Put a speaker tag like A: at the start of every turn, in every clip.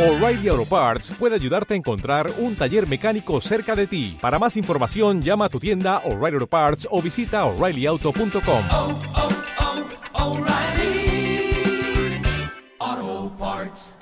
A: O'Reilly Auto Parts puede ayudarte a encontrar un taller mecánico cerca de ti. Para más información, llama a tu tienda O'Reilly Auto Parts o visita oreillyauto.com.
B: oh, oh, Parts.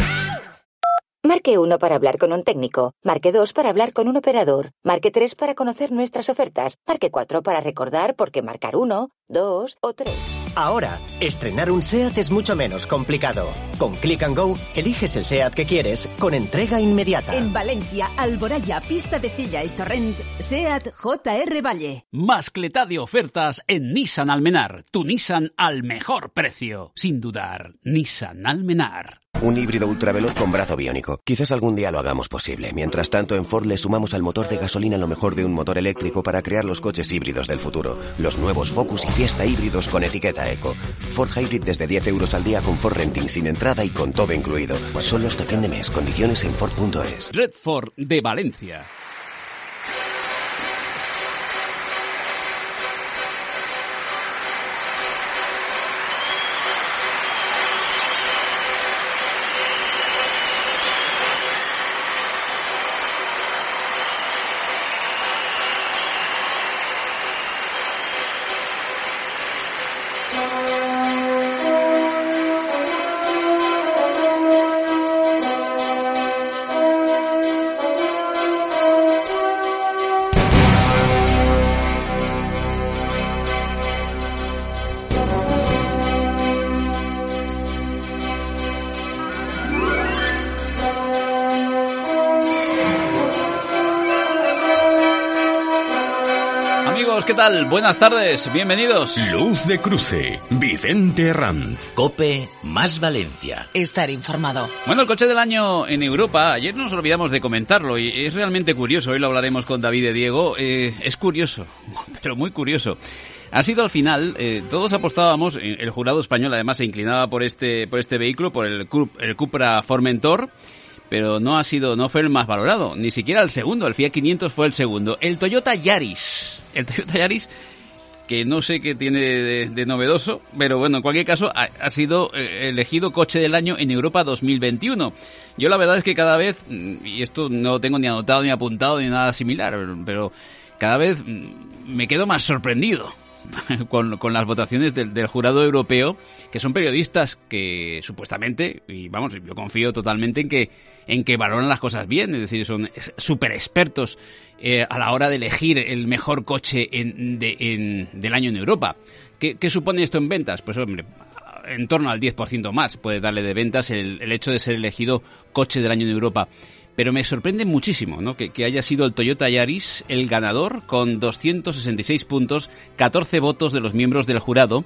C: Marque 1 para hablar con un técnico. Marque 2 para hablar con un operador. Marque 3 para conocer nuestras ofertas. Marque 4 para recordar por qué marcar 1, 2 o 3.
D: Ahora, estrenar un SEAT es mucho menos complicado. Con Click and Go, eliges el SEAT que quieres con entrega inmediata.
E: En Valencia, Alboraya, Pista de Silla y Torrent, SEAT JR Valle.
F: Mascletá de ofertas en Nissan Almenar. Tu Nissan al mejor precio. Sin dudar, Nissan Almenar.
G: Un híbrido ultraveloz con brazo biónico. Quizás algún día lo hagamos posible. Mientras tanto, en Ford le sumamos al motor de gasolina lo mejor de un motor eléctrico para crear los coches híbridos del futuro. Los nuevos Focus y Fiesta híbridos con etiqueta Eco. Ford Hybrid desde 10 euros al día con Ford Renting sin entrada y con todo incluido. Solo hasta fin de mes. Condiciones en Ford.es.
F: Redford de Valencia. ¿Qué tal? Buenas tardes, bienvenidos.
H: Luz de cruce, Vicente Ranz.
I: Cope más Valencia.
E: Estar informado.
F: Bueno, el coche del año en Europa, ayer nos olvidamos de comentarlo y es realmente curioso, hoy lo hablaremos con David de Diego, eh, es curioso, pero muy curioso. Ha sido al final, eh, todos apostábamos, eh, el jurado español además se inclinaba por este, por este vehículo, por el, el Cupra Formentor, pero no ha sido, no fue el más valorado, ni siquiera el segundo, el Fiat 500 fue el segundo. El Toyota Yaris, el Toyota Yaris, que no sé qué tiene de, novedoso, pero bueno, en cualquier caso, ha, ha sido eh, elegido coche del año en Europa 2021. Yo la verdad es que cada vez, mm, y esto no lo tengo ni anotado ni apuntado ni nada similar, pero cada vez mm, me quedo más sorprendido con, con las votaciones del, del jurado europeo, que son periodistas que supuestamente, y vamos, yo confío totalmente en que, en que valoran las cosas bien, es decir, son súper expertos eh, a la hora de elegir el mejor coche en, de- en- del año en Europa. ¿Qué, ¿Qué supone esto en ventas? Pues hombre, en torno al 10% más puede darle de ventas el, el hecho de ser elegido coche del año en Europa. Pero me sorprende muchísimo ¿no? que, que haya sido el Toyota Yaris el ganador con 266 puntos, 14 votos de los miembros del jurado.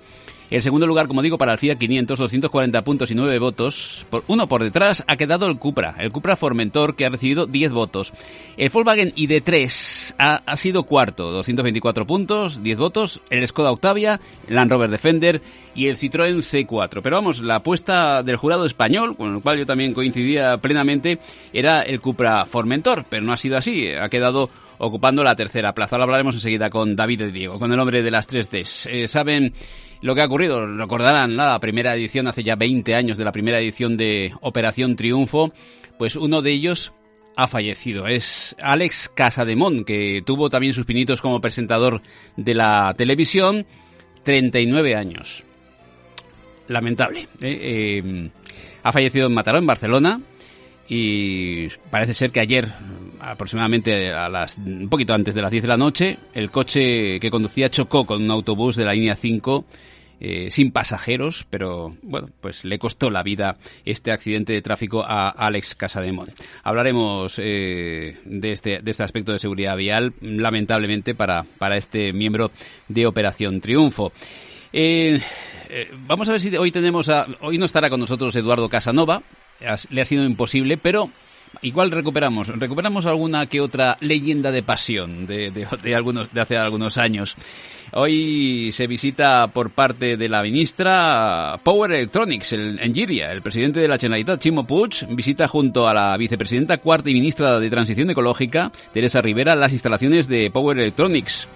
F: El segundo lugar, como digo, para el Fiat 500, 240 puntos y 9 votos. Por, uno por detrás ha quedado el Cupra, el Cupra Formentor, que ha recibido 10 votos. El Volkswagen ID3 ha, ha sido cuarto, 224 puntos, 10 votos. El Skoda Octavia, el Land Rover Defender y el Citroën C4. Pero vamos, la apuesta del jurado español, con el cual yo también coincidía plenamente, era el Cupra Formentor, pero no ha sido así. Ha quedado ocupando la tercera plaza. Ahora hablaremos enseguida con David de Diego, con el hombre de las 3Ds. Eh, Saben lo que ha ocurrido, recordarán la primera edición, hace ya 20 años de la primera edición de Operación Triunfo, pues uno de ellos ha fallecido. Es Alex Casademón, que tuvo también sus pinitos como presentador de la televisión, 39 años. Lamentable. ¿eh? Eh, ha fallecido en Mataró, en Barcelona, y parece ser que ayer, aproximadamente a las, un poquito antes de las 10 de la noche, el coche que conducía chocó con un autobús de la línea 5 eh, sin pasajeros, pero bueno, pues le costó la vida este accidente de tráfico a Alex Casademón. Hablaremos eh, de, este, de este aspecto de seguridad vial, lamentablemente, para, para este miembro de Operación Triunfo. Eh, vamos a ver si hoy tenemos a, hoy no estará con nosotros Eduardo Casanova, le ha sido imposible, pero igual recuperamos, recuperamos alguna que otra leyenda de pasión de, de, de algunos, de hace algunos años. Hoy se visita por parte de la ministra Power Electronics el, en Giria. El presidente de la Generalitat, Chimo Puig, visita junto a la vicepresidenta cuarta y ministra de Transición Ecológica, Teresa Rivera, las instalaciones de Power Electronics.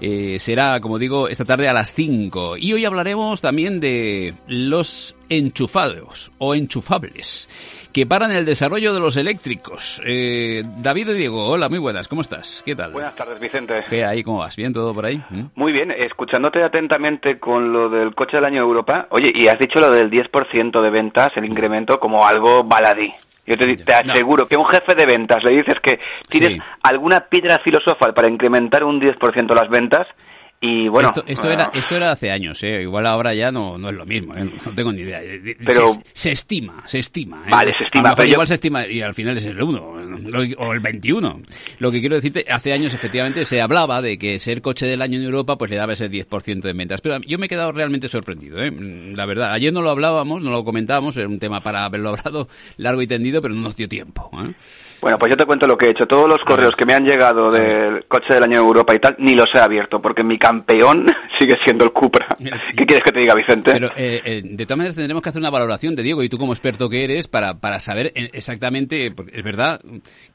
F: Eh, será, como digo, esta tarde a las 5. Y hoy hablaremos también de los enchufados o enchufables que paran el desarrollo de los eléctricos. Eh, David y Diego, hola, muy buenas, ¿cómo estás? ¿Qué tal?
J: Buenas tardes, Vicente.
F: ¿Qué hay? ¿Cómo vas? ¿Bien todo por ahí? ¿Mm?
J: Muy bien, escuchándote atentamente con lo del coche del año de Europa. Oye, y has dicho lo del 10% de ventas, el incremento, como algo baladí. Yo te, te aseguro que un jefe de ventas le dices que tienes
F: Sí.
J: alguna piedra filosofal para incrementar un 10% las ventas y bueno...
F: esto, esto era,
J: eh,
F: esto era hace años, ¿eh? igual ahora ya no, no es lo mismo, ¿eh? no tengo ni idea. Eh,
J: Pero-
F: se, se estima, se estima. ¿eh?
J: Vale, se estima,
F: A lo mejor
J: pero yo-
F: igual se estima y al final es el 1 o el 21. Lo que quiero decirte, hace años efectivamente se hablaba de que ser coche del año en Europa pues le daba ese 10% de ventas. Pero yo me he quedado realmente sorprendido, ¿eh? la verdad. Ayer no lo hablábamos, no lo comentábamos, era un tema para haberlo hablado largo y tendido, pero no nos dio tiempo. ¿eh?
J: Bueno, pues yo te cuento lo que he hecho. Todos los correos que me han llegado del coche del año de Europa y tal, ni los he abierto, porque mi campeón sigue siendo el Cupra. ¿Qué quieres que te diga, Vicente?
F: Pero eh, eh, de todas maneras tendremos que hacer una valoración de Diego y tú como experto que eres para, para saber exactamente, porque es verdad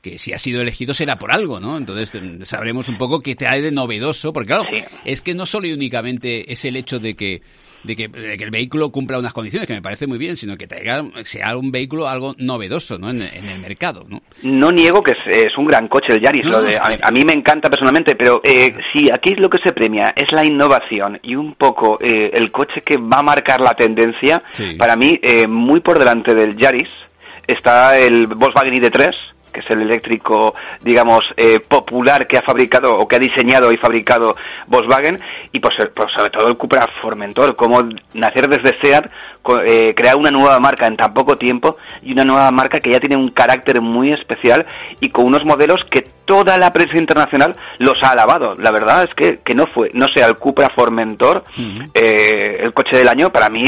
F: que si ha sido elegido será por algo, ¿no? Entonces eh, sabremos un poco qué trae de novedoso, porque claro, es que no solo y únicamente es el hecho de que de que, de que el vehículo cumpla unas condiciones, que me parece muy bien, sino que traiga, sea un vehículo algo novedoso, ¿no? En, en el mercado, ¿no?
J: No niego que es, es un gran coche el Yaris,
F: No,
J: lo
F: no,
J: de-
F: sí.
J: a, a mí me encanta personalmente, pero eh, si aquí lo que se premia es la innovación y un poco eh, el coche que va a marcar la tendencia,
F: Sí.
J: para mí eh, muy por delante del Yaris está el Volkswagen ID3 que es el eléctrico, digamos, eh, popular que ha fabricado o que ha diseñado y fabricado Volkswagen, y pues, eh, pues sobre todo el Cupra Formentor, como nacer desde SEAT, eh, crear una nueva marca en tan poco tiempo y una nueva marca que ya tiene un carácter muy especial y con unos modelos que toda la prensa internacional los ha alabado. La verdad es que, que no fue, no sea el Cupra Formentor, eh, el coche del año, para mí...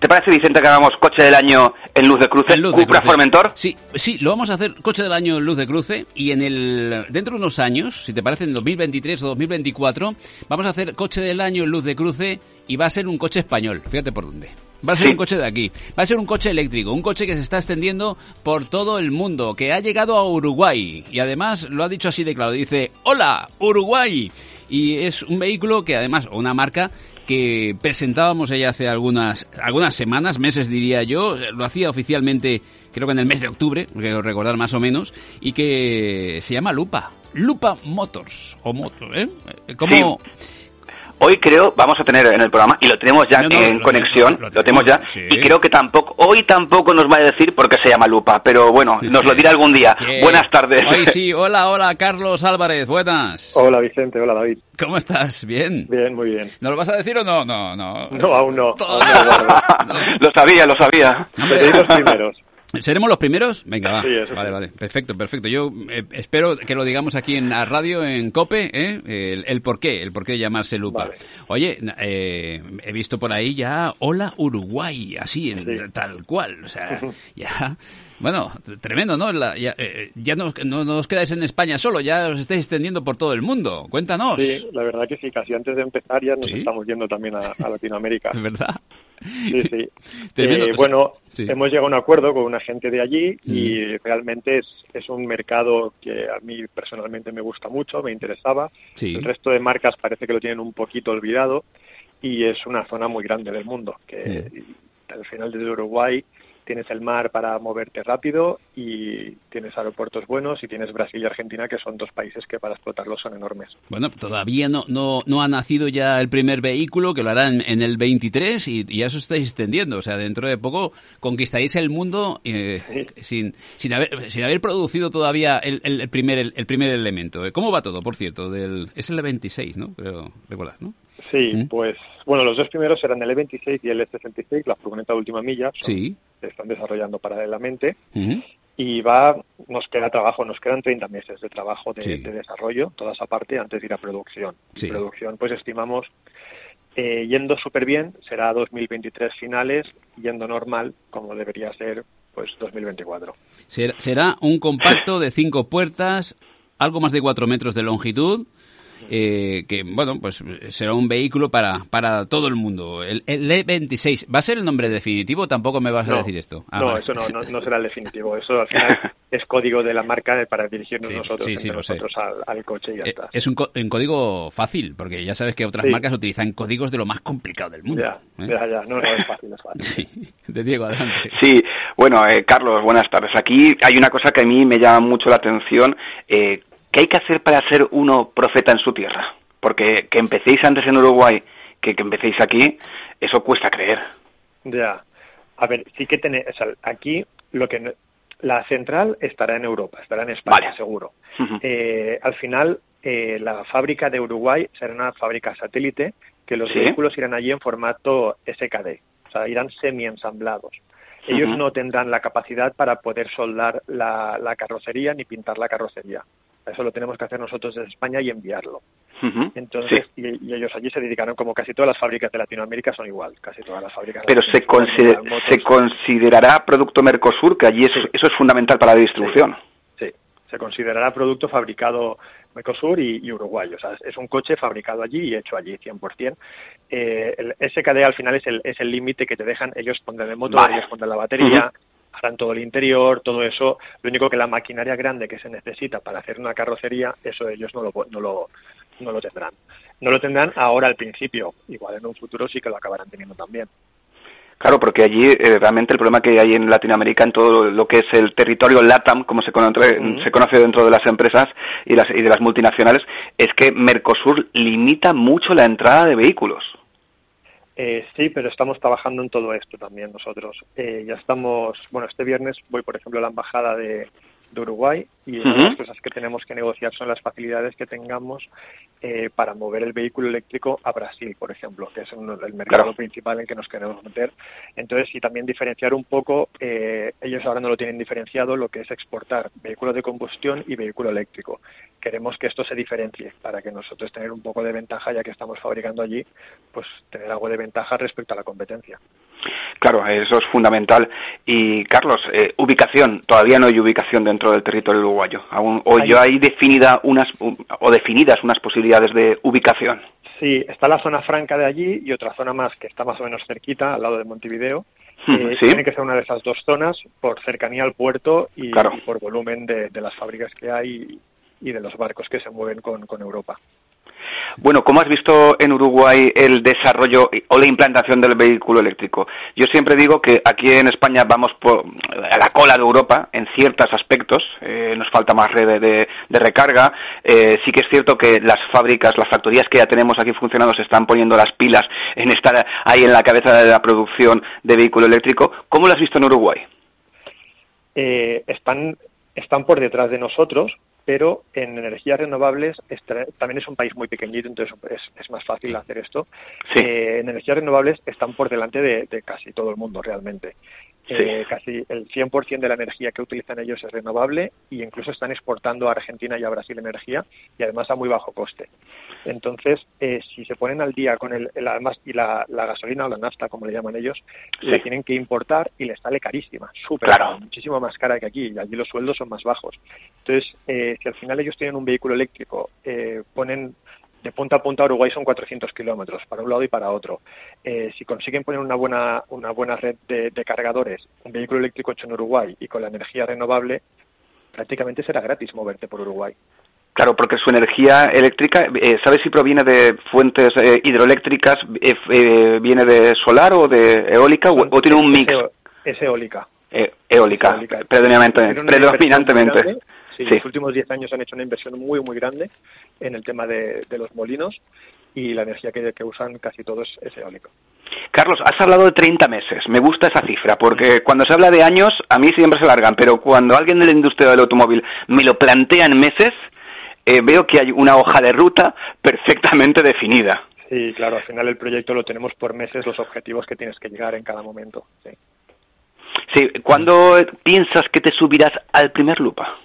J: ¿Te parece, Vicente, que hagamos coche del año en luz de cruce?
F: Luz de
J: Cupra
F: cruce.
J: Formentor.
F: Sí, sí, lo vamos a hacer coche del año en luz de cruce y en el dentro de unos años, si te parece en 2023 o 2024, vamos a hacer coche del año en luz de cruce y va a ser un coche español. Fíjate por dónde. Va a ser
J: Sí.
F: un coche de aquí. Va a ser un coche eléctrico, un coche que se está extendiendo por todo el mundo, que ha llegado a Uruguay y además lo ha dicho así de claro, dice, "Hola, Uruguay." Y es un vehículo que además, o una marca que presentábamos ya hace algunas, algunas semanas, meses diría yo, lo hacía oficialmente creo que en el mes de octubre, creo recordar más o menos, y que se llama Lupa, Lupa Motors, o Moto, ¿eh? Como...
J: Hoy creo vamos a tener en el programa y lo tenemos ya
F: No, no,
J: en
F: lo
J: conexión, lo,
F: lo
J: tenemos ya
F: sí.
J: y creo que tampoco hoy tampoco nos va a decir por qué se llama Lupa, pero bueno, nos lo dirá algún día. Buenas tardes.
F: Hoy sí, hola, hola, Carlos Álvarez, buenas.
K: Hola Vicente, hola David.
F: ¿Cómo estás? ¿Bien?
K: Bien, muy bien.
F: ¿No lo vas a decir o no? No, no.
K: No, aún no.
J: lo sabía, lo sabía.
K: Los primeros.
F: ¿Seremos los primeros? Venga, va.
K: Sí,
F: vale,
K: sí.
F: vale. Perfecto, perfecto. Yo eh, espero que lo digamos aquí en la radio, en COPE, ¿eh? el, el por qué, el por qué de llamarse Lupa. Oye, eh, he visto por ahí ya Hola Uruguay, así, en- tal cual. O sea, ya... Bueno, tremendo, ¿no? La- ya eh, ya no, no, no os quedáis en España solo, ya os estáis extendiendo por todo el mundo. Cuéntanos.
K: Sí, la verdad que sí, casi antes de empezar ya nos estamos yendo también a, a Latinoamérica.
F: ¿Verdad?
K: Sí, sí.
F: Tremendo.
K: Eh, bueno,
F: Sí.
K: hemos llegado a un acuerdo con una gente de allí y realmente es, es un mercado que a mí personalmente me gusta mucho, me interesaba.
F: Sí.
K: El resto de marcas parece que lo tienen un poquito olvidado y es una zona muy grande del mundo, que al final desde Uruguay tienes el mar para moverte rápido y tienes aeropuertos buenos y tienes Brasil y Argentina que son dos países que para explotarlos son enormes.
F: Bueno, todavía no, no, no ha nacido ya el primer vehículo, que lo harán en el 23 y, y ya os estáis extendiendo. O sea, dentro de poco conquistaréis el mundo eh, sin, sin, haber, sin haber producido todavía el, el- el primer, el, el primer elemento. ¿Cómo va todo, por cierto? Del, es el 26, ¿no? Creo recordar, ¿no?
K: Sí, pues bueno, los dos primeros eran el E26 y el E66, la furgoneta de última milla, son-
F: Sí.
K: se están desarrollando paralelamente
F: Ujú.
K: y va, nos queda trabajo, nos quedan 30 meses de trabajo de,
F: Sí.
K: de desarrollo, toda esa parte antes de ir a producción.
F: Sí.
K: Producción, pues estimamos, eh, yendo súper bien, será 2023 finales, yendo normal, como debería ser, pues 2024.
F: Será, será un compacto de cinco puertas, algo más de cuatro metros de longitud eh, que, bueno, pues será un vehículo para, para todo el mundo. El, el E26, ¿va a ser el nombre definitivo? Tampoco me vas a decir esto.
K: Ah, no, eso no, no, será el definitivo. Eso al final es código de la marca para dirigirnos nosotros, nosotros al, coche y ya eh, está.
F: Es un, código fácil, porque ya sabes que otras marcas utilizan códigos de lo más complicado del mundo.
K: Ya, ¿eh? ya, ya. No, no, es fácil, es fácil.
F: Sí, de Diego, adelante.
J: Sí, bueno, Carlos, buenas tardes. Aquí hay una cosa que a mí me llama mucho la atención. ¿Qué hay que hacer para ser uno profeta en su tierra? Porque que empecéis antes en Uruguay que que empecéis aquí, eso cuesta creer.
K: Ya. A ver, sí que tenéis, aquí lo que la central estará en Europa, estará en España, seguro. Eh, al final, eh, la fábrica de Uruguay será una fábrica satélite que los vehículos irán allí en formato SKD, o sea, irán semi-ensamblados. Ellos no tendrán la capacidad para poder soldar la, la carrocería ni pintar la carrocería. Eso lo tenemos que hacer nosotros desde España y enviarlo. Entonces, y, ellos allí se dedicaron, como casi todas las fábricas de Latinoamérica son igual, casi todas las fábricas.
J: Pero se, se considerará producto Mercosur, que allí eso, eso es fundamental para la distribución.
K: Sí, se considerará producto fabricado Mercosur y, Uruguay. O sea, es un coche fabricado allí y hecho allí 100%. Eh, el SKD al final es el es el límite que te dejan, ellos ponen el motor, ellos ponen la batería, harán todo el interior, todo eso. Lo único que la maquinaria grande que se necesita para hacer una carrocería, eso ellos no lo, no lo, no lo tendrán. No lo tendrán ahora al principio, igual en un futuro sí que lo acabarán teniendo también.
J: Claro, porque allí eh, realmente el problema que hay en Latinoamérica, en todo lo que es el territorio LATAM, como se conoce, se conoce dentro de las empresas y, las, y de las multinacionales, es que Mercosur limita mucho la entrada de vehículos.
K: Eh, sí, pero estamos trabajando en todo esto también nosotros. Eh, ya estamos, bueno, este viernes voy, por ejemplo, a la embajada de, de Uruguay y una de las cosas que tenemos que negociar son las facilidades que tengamos eh, para mover el vehículo eléctrico a Brasil, por ejemplo, que es el mercado principal en que nos queremos meter. Entonces, y también diferenciar un poco, eh, ellos ahora no lo tienen diferenciado, lo que es exportar vehículo de combustión y vehículo eléctrico. Queremos que esto se diferencie para que nosotros tener un poco de ventaja, ya que estamos fabricando allí, pues tener algo de ventaja respecto a la competencia.
J: Claro, eso es fundamental. Y Carlos, eh, ubicación, todavía no hay ubicación dentro del territorio uruguayo. Aún, o ya hay definida unas o definidas unas posibilidades de ubicación.
K: Sí, está la zona franca de allí y otra zona más que está más o menos cerquita, al lado de Montevideo. Eh, tiene que ser una de esas dos zonas por cercanía al puerto y, por volumen de, las fábricas que hay y de los barcos que se mueven con Europa.
J: Bueno, ¿cómo has visto en Uruguay el desarrollo o la implantación del vehículo eléctrico? Yo siempre digo que aquí en España vamos a la cola de Europa en ciertos aspectos. Eh, nos falta más red de, recarga. Eh, sí que es cierto que las fábricas, las factorías que ya tenemos aquí funcionando se están poniendo las pilas en estar ahí en la cabeza de la producción de vehículo eléctrico. ¿Cómo lo has visto en Uruguay?
K: Eh, están, están por detrás de nosotros, pero en energías renovables también es un país muy pequeñito, entonces es, más fácil hacer esto. Eh, en energías renovables están por delante de, casi todo el mundo realmente. Eh, casi el 100% de la energía que utilizan ellos es renovable y incluso están exportando a Argentina y a Brasil energía y además a muy bajo coste. Entonces, eh, si se ponen al día con el, además y la, gasolina o la nafta, como le llaman ellos, la tienen que importar y les sale carísima, súper muchísimo más cara que aquí y allí los sueldos son más bajos. Entonces, eh, si al final ellos tienen un vehículo eléctrico, ponen de punta a punta Uruguay son 400 kilómetros, para un lado y para otro. Eh, si consiguen poner una buena, una buena red de, cargadores, un vehículo eléctrico hecho en Uruguay y con la energía renovable, prácticamente será gratis moverte por Uruguay.
J: Claro, porque su energía eléctrica, eh, ¿sabes si proviene de fuentes eh, hidroeléctricas, viene de solar o de eólica o, tiene un mix?
K: Es eólica.
J: eólica, predominantemente.
K: Sí, Los últimos 10 años han hecho una inversión muy, muy grande en el tema de, los molinos y la energía que, usan casi todos es eólico.
J: Carlos, has hablado de 30 meses. Me gusta esa cifra, porque cuando se habla de años, a mí siempre se largan, pero cuando alguien de la industria del automóvil me lo plantea en meses, eh, veo que hay una hoja de ruta perfectamente definida.
K: Sí, claro, al final el proyecto lo tenemos por meses, los objetivos que tienes que llegar en cada momento. Sí.
J: Sí, ¿cuándo piensas que te subirás al primer lupa?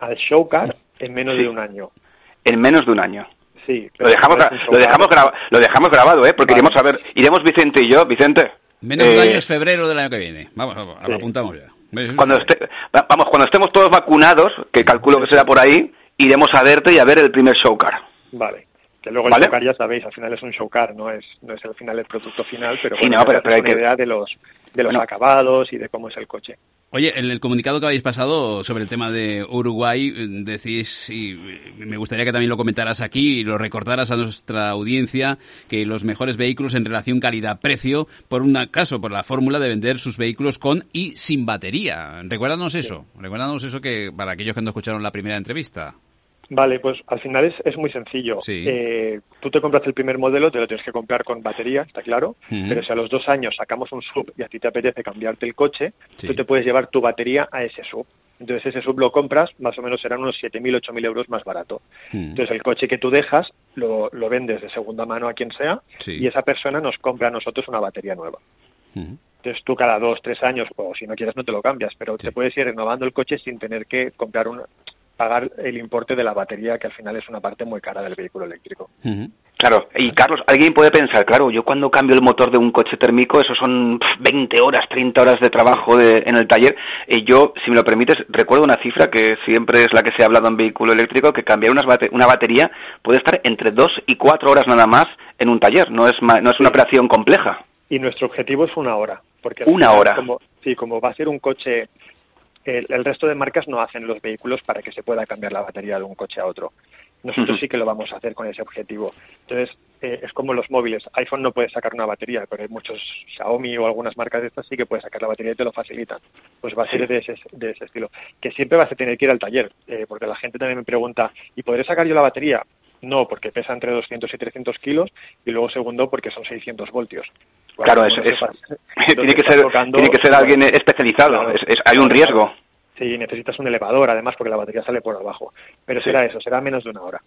K: Al showcar en menos de un año.
J: En menos de un año.
K: Sí.
J: Lo dejamos, lo dejamos, lo dejamos grabado, ¿eh? Porque iremos a ver, iremos Vicente y yo, Vicente.
F: Menos de un año eh, es febrero del año que viene. Vamos, lo apuntamos ya.
J: Cuando vamos, cuando estemos todos vacunados, que calculo que será por ahí, iremos a verte y a ver el primer showcar.
K: Vale. Que luego el
J: ¿Vale?
K: showcar ya sabéis, al final es un showcar, no es, no es al final el producto final, pero
J: Sí,
K: bueno,
J: no, pero- pero hay
K: una
J: que-
K: idea de los, de los
J: Bueno.
K: acabados y de cómo es el coche.
F: Oye, en el comunicado que habéis pasado sobre el tema de Uruguay, eh, decís, y eh, me gustaría que también lo comentaras aquí y lo recordaras a nuestra audiencia, que los mejores vehículos en relación calidad-precio, por un caso, por la fórmula de vender sus vehículos con y sin batería. Recuérdanos eso, recuérdanos eso que para aquellos que no escucharon la primera entrevista.
K: Vale, pues al final es, es muy sencillo.
F: Sí.
K: Eh, tú te compras el primer modelo, te lo tienes que comprar con batería, está claro, pero si a los dos años sacamos un sub y a ti te apetece cambiarte el coche,
F: Sí.
K: tú te puedes llevar tu batería a ese sub. Entonces ese sub lo compras, más o menos serán unos 7.000, 8.000 euros más barato. Entonces el coche que tú dejas lo, lo vendes de segunda mano a quien sea
F: Sí.
K: y esa persona nos compra a nosotros una batería nueva. Entonces tú cada dos, tres años, o si no quieres no te lo cambias, pero te puedes ir renovando el coche sin tener que comprar un, pagar el importe de la batería, que al final es una parte muy cara del vehículo eléctrico.
J: Claro, y Carlos, alguien puede pensar, claro, yo cuando cambio el motor de un coche térmico, eso son pf, 20 horas, 30 horas de trabajo de- en el taller. Y yo, si me lo permites, recuerdo una cifra que siempre es la que se ha hablado en vehículo eléctrico, que cambiar unas bate- una batería puede estar entre 2 y 4 horas nada más en un taller, no es, ma- no es una operación compleja.
K: Y nuestro objetivo es una hora. Porque
J: Una
K: final,
J: hora.
K: Como, sí, como va a ser un coche, el, el resto de marcas no hacen los vehículos para que se pueda cambiar la batería de un coche a otro. Nosotros sí que lo vamos a hacer con ese objetivo. Entonces, eh, es como los móviles. iPhone no puede sacar una batería, pero hay muchos Xiaomi o algunas marcas de estas sí que puede sacar la batería y te lo facilitan. Pues va a ser de ese, de ese estilo. Que siempre vas a tener que ir al taller, eh, porque la gente también me pregunta, ¿y podré sacar yo la batería? No, porque pesa entre 200 y 300 kilos, y luego segundo, porque son 600 voltios.
J: Claro, es, tiene que ser,
K: tocando,
J: tiene que ser
K: bueno,
J: alguien especializado,
K: Claro.
J: es- es- hay un riesgo.
K: Sí, necesitas un elevador, además, porque la batería sale por abajo. Pero será eso, será menos de una hora.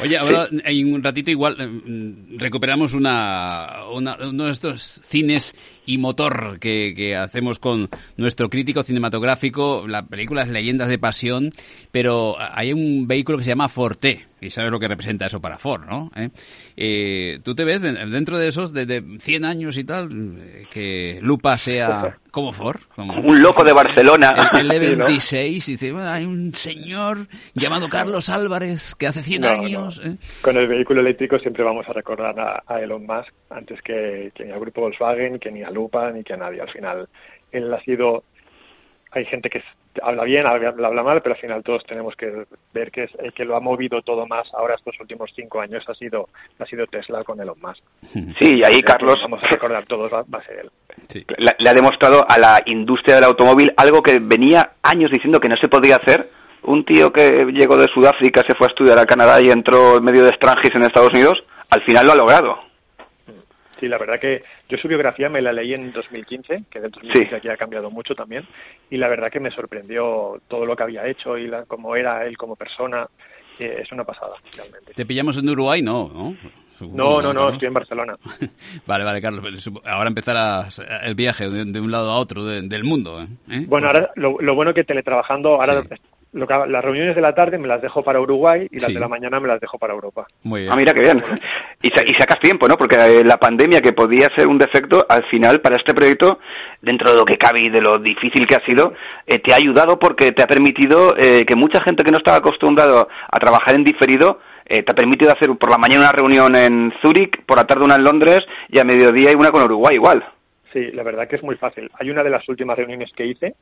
F: Oye, ahora en un ratito igual eh, recuperamos una, una- uno de estos cines y motor que, que hacemos con nuestro crítico cinematográfico. La película es Leyendas de Pasión, pero hay un vehículo que se llama Forte, y sabes lo que representa eso para Ford, ¿no? ¿Eh? Eh, ¿Tú te ves de- dentro de esos, de, de 100 años y tal, que Lupa sea como Ford? Como
J: Un loco de Barcelona.
F: el, el
K: Sí, ¿no?
F: E26 y dice, bueno, hay un señor llamado Carlos Álvarez que hace 100
K: No,
F: años... ¿eh?
K: Con el vehículo eléctrico siempre vamos a recordar a, a Elon Musk antes que, que ni al grupo Volkswagen, que ni a Lupa, ni que a nadie. Al final, él ha sido... Hay gente que habla bien, habla, habla mal, pero al final todos tenemos que ver que es el que lo ha movido todo más ahora estos últimos cinco años ha sido ha sido Tesla con Elon Musk.
J: Sí, y ahí Carlos
K: Vamos a recordar todos, va, va a ser él.
J: le, le ha demostrado a la industria del automóvil algo que venía años diciendo que no se podía hacer. Un tío que llegó de Sudáfrica, se fue a estudiar a Canadá y entró en medio de extranjis en Estados Unidos, al final lo ha logrado.
K: Sí, la verdad que yo su biografía me la leí en 2015, que del 2015 aquí ha cambiado mucho también, y la verdad que me sorprendió todo lo que había hecho y la, cómo era él como persona. que es una pasada, realmente.
F: ¿Te pillamos en Uruguay? No, ¿no?
K: No, no, estoy en Barcelona.
F: Vale, vale, Carlos. Ahora empezarás el viaje de, de un lado a otro de- del mundo. ¿eh? ¿Eh?
K: Bueno, ahora lo, lo bueno que teletrabajando, ahora lo que- las reuniones de la tarde me las dejo para Uruguay y las
F: Sí.
K: de la mañana me las dejo para Europa.
F: Muy bien.
J: Ah, mira qué bien. Y, sa- y sacas tiempo, ¿no? Porque eh, la pandemia, que podía ser un defecto, al final, para este proyecto, dentro de lo que cabe y de lo difícil que ha sido, eh, te ha ayudado porque te ha permitido eh, que mucha gente que no estaba acostumbrado a trabajar en diferido, eh, te ha permitido hacer por la mañana una reunión en Zúrich, por la tarde una en Londres y a mediodía y una con Uruguay igual.
K: Sí, la verdad que es muy fácil. Hay una de las últimas reuniones que hice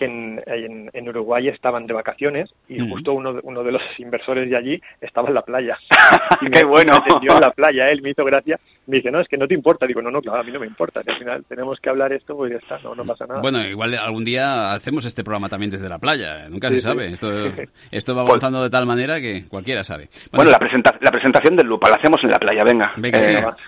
K: que en, en, en Uruguay estaban de vacaciones y justo uno de, uno de los inversores de allí estaba en la playa. Y
J: ¡Qué
K: me-
J: bueno!
K: me en la playa, él me hizo gracia. Me dice, no, es que no te importa. Digo, no, no, claro, a mí no me importa. que al final tenemos que hablar esto, pues ya está, no, no pasa nada.
F: Bueno, igual algún día hacemos este programa también desde la playa. ¿eh? Nunca
K: Sí,
F: se
K: sí.
F: sabe. Esto, esto va avanzando de tal manera que cualquiera sabe.
J: Bueno, la, presenta- la presentación del Lupa la hacemos en la playa, venga.
F: Venga,
J: Eh,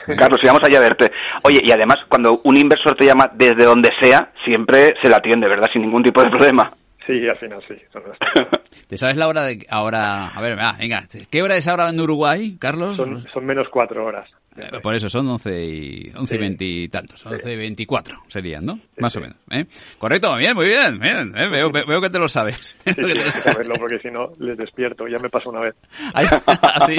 F: sí.
J: Carlos, si vamos allá a verte. Oye, y además, cuando un inversor te llama desde donde sea, siempre se la atiende, ¿verdad? Sin ningún tipo de problema.
K: Sí, al final sí.
F: ¿Te sabes la hora de ahora? A ver, venga. ¿Qué hora es ahora en Uruguay, Carlos?
K: Son, son menos cuatro horas.
F: Eh, Por eso son 11 y, 11 y 20 y tantos, 11 y 24 serían, ¿no? Más o menos. ¿eh? Correcto, bien, muy bien. bien ¿eh? veo, veo, que te lo sabes.
K: Sí, sí, que saberlo porque si no les despierto. Ya me pasó una vez.
F: ¿Sí?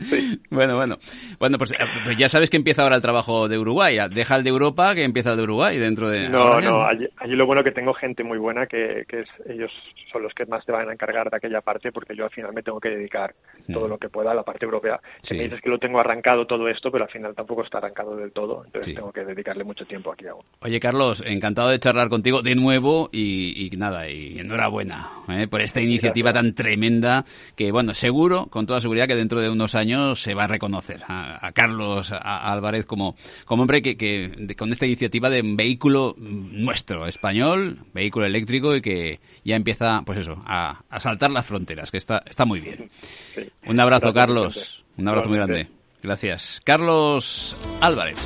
F: sí. Bueno, bueno. Bueno, pues, pues, ya sabes que empieza ahora el trabajo de Uruguay. Deja el de Europa que empieza el de Uruguay dentro de...
K: No, no. Allí, allí, lo bueno que tengo gente muy buena que, que es, ellos son los que más te van a encargar de aquella parte porque yo al final me tengo que dedicar todo lo que pueda a la parte europea. Si me dices que lo tengo arrancado todo esto, pero al final tampoco está arrancado del todo, entonces tengo que dedicarle mucho tiempo aquí aún.
F: Oye, Carlos, encantado de charlar contigo de nuevo y, y nada, y enhorabuena ¿eh? por esta iniciativa Gracias. tan tremenda que, bueno, seguro, con toda seguridad, que dentro de unos años se va a reconocer a, a Carlos a Álvarez como, como hombre que, que de, con esta iniciativa de un vehículo nuestro, español, vehículo eléctrico y que ya empieza, pues eso, a, a saltar las fronteras, que está, está muy bien. Sí. Un abrazo, Gracias, Carlos. Un abrazo muy grande. Gracias. Carlos Álvarez.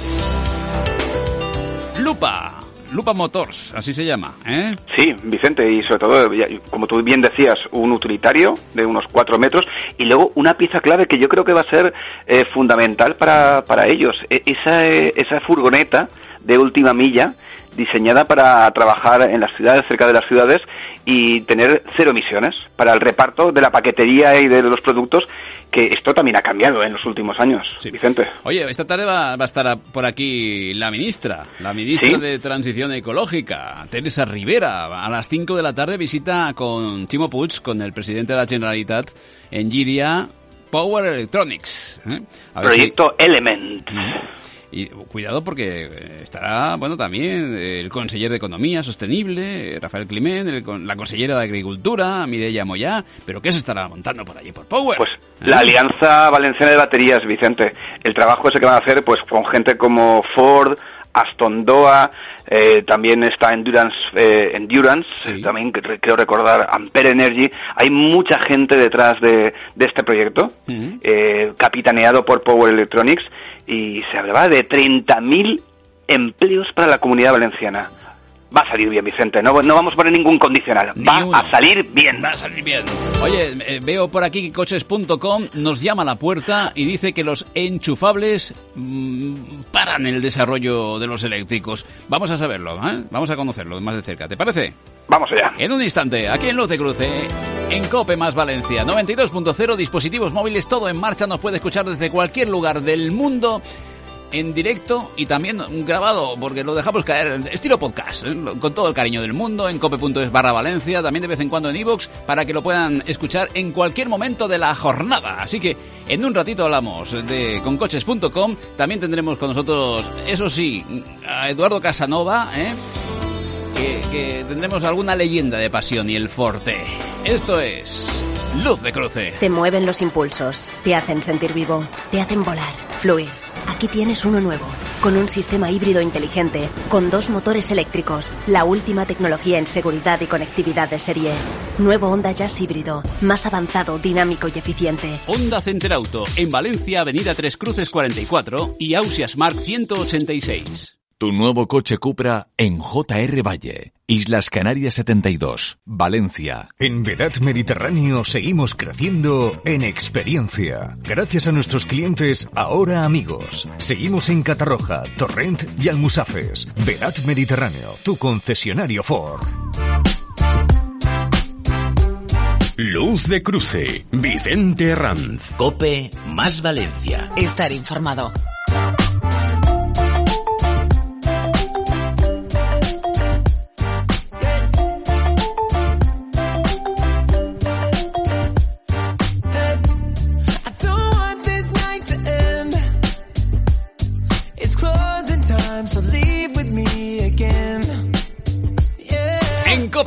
F: Lupa. Lupa Motors, así se llama, ¿eh?
J: Sí, Vicente, y sobre todo, como tú bien decías, un utilitario de unos cuatro metros y luego una pieza clave que yo creo que va a ser eh, fundamental para, para ellos. E esa, eh, esa furgoneta de última milla diseñada para trabajar en las ciudades, cerca de las ciudades y tener cero emisiones para el reparto de la paquetería y de los productos, que esto también ha cambiado en los últimos años, sí. Vicente.
F: Oye, esta tarde va, va, a estar por aquí la ministra, la ministra ¿Sí? de Transición Ecológica, Teresa Rivera. A las 5 de la tarde visita con Timo Puig, con el presidente de la Generalitat, en Giria, Power Electronics.
J: ¿eh? Proyecto si... Element.
F: Y cuidado porque estará, bueno, también el conseller de Economía Sostenible, Rafael Climent, el, la consellera de Agricultura, Mireia Moyá, pero ¿qué se estará montando por allí por Power?
J: Pues ¿Eh? la Alianza Valenciana de Baterías, Vicente. El trabajo ese que van a hacer pues con gente como Ford, Aston Doa, eh, también está Endurance, eh, Endurance sí. también creo recordar Ampere Energy. Hay mucha gente detrás de, de este proyecto, uh -huh. eh, capitaneado por Power Electronics, y se hablaba de 30.000 empleos para la comunidad valenciana. Va a salir bien, Vicente. No, no vamos a poner ningún condicional. Ni va uno. a salir bien.
F: Va a salir bien. Oye, eh, veo por aquí que coches.com nos llama a la puerta y dice que los enchufables mmm, paran el desarrollo de los eléctricos. Vamos a saberlo, ¿eh? Vamos a conocerlo más de cerca. ¿Te parece?
J: Vamos allá.
F: En un instante, aquí en Luz de Cruce, en Cope más Valencia, 92.0, dispositivos móviles, todo en marcha. Nos puede escuchar desde cualquier lugar del mundo en directo y también grabado, porque lo dejamos caer estilo podcast, ¿eh? con todo el cariño del mundo, en cope.es barra Valencia, también de vez en cuando en iVoox, para que lo puedan escuchar en cualquier momento de la jornada. Así que en un ratito hablamos de concoches.com, también tendremos con nosotros, eso sí, a Eduardo Casanova, ¿eh? que, que tendremos alguna leyenda de pasión y el forte. Esto es Luz de Cruce.
L: Te mueven los impulsos, te hacen sentir vivo, te hacen volar, fluir. Aquí tienes uno nuevo, con un sistema híbrido inteligente, con dos motores eléctricos, la última tecnología en seguridad y conectividad de serie. Nuevo Honda Jazz híbrido, más avanzado, dinámico y eficiente.
F: Honda Center Auto, en Valencia, Avenida Tres Cruces 44 y Ausias Mark 186.
M: Tu nuevo coche Cupra en JR Valle, Islas Canarias 72, Valencia.
N: En Vedat Mediterráneo seguimos creciendo en experiencia. Gracias a nuestros clientes, ahora amigos. Seguimos en Catarroja, Torrent y Almusafes. Vedat Mediterráneo, tu concesionario Ford.
H: Luz de Cruce, Vicente Ranz.
I: Cope más Valencia.
E: Estar informado.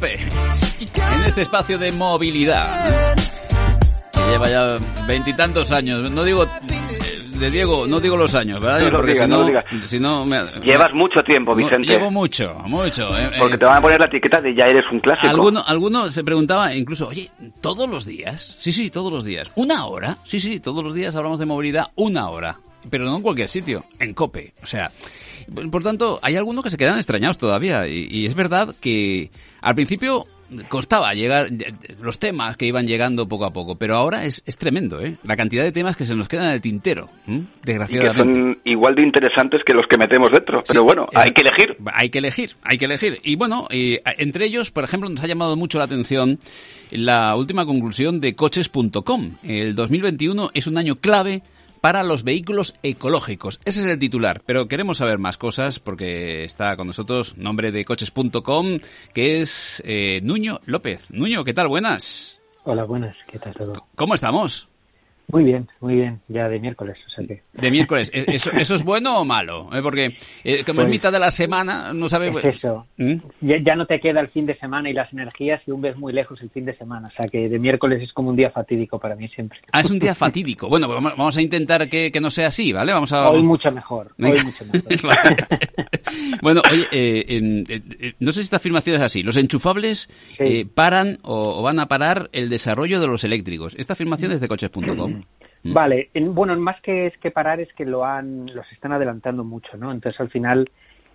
F: Cope, en este espacio de movilidad. Que lleva ya veintitantos años. No digo de Diego, no digo los años, ¿verdad?
J: No Porque diga, si no,
F: no si no me,
J: Llevas mucho tiempo, Vicente.
F: Llevo mucho, mucho. Eh,
J: Porque te van a poner la etiqueta de ya eres un clásico.
F: Alguno, alguno se preguntaba incluso, oye, ¿todos los días? Sí, sí, todos los días. ¿Una hora? Sí, sí, todos los días hablamos de movilidad, una hora. Pero no en cualquier sitio, en COPE. O sea, por tanto, hay algunos que se quedan extrañados todavía. Y, y es verdad que Al principio costaba llegar los temas que iban llegando poco a poco, pero ahora es, es tremendo, ¿eh? La cantidad de temas que se nos quedan en el tintero, desgraciadamente.
J: Y que son igual de interesantes que los que metemos dentro, pero bueno, hay que elegir.
F: Hay que elegir, hay que elegir. Y bueno, eh, entre ellos, por ejemplo, nos ha llamado mucho la atención la última conclusión de coches.com. El 2021 es un año clave para los vehículos ecológicos. Ese es el titular, pero queremos saber más cosas porque está con nosotros nombre de coches.com, que es eh, Nuño López. Nuño, ¿qué tal? Buenas.
O: Hola, buenas. ¿Qué tal todo?
F: ¿Cómo estamos?
O: Muy bien, muy bien, ya de miércoles, o sea que...
F: De miércoles, ¿E-, ¿eso, eso es bueno o malo? ¿Eh? Porque eh, como es
O: Pues,
F: mitad de la semana, no sabe...
O: Es eso.
F: ¿Mm?
O: Ya, ya no te queda el fin de semana y las energías y un ves muy lejos el fin de semana, o sea que de miércoles es como un día fatídico para mí siempre.
F: Ah, es un día fatídico. Bueno, pues vamos, a intentar que, que no sea así, ¿vale? Vamos a...
O: Hoy mucho mejor, hoy mucho mejor.
F: Bueno, oye, eh, eh, no sé si esta afirmación es así. Los enchufables eh, paran o, o van a parar el desarrollo de los eléctricos. Esta afirmación es de coches.com.
O: Vale, en- bueno, más que es que parar es que lo han, los están adelantando mucho, ¿no? Entonces al final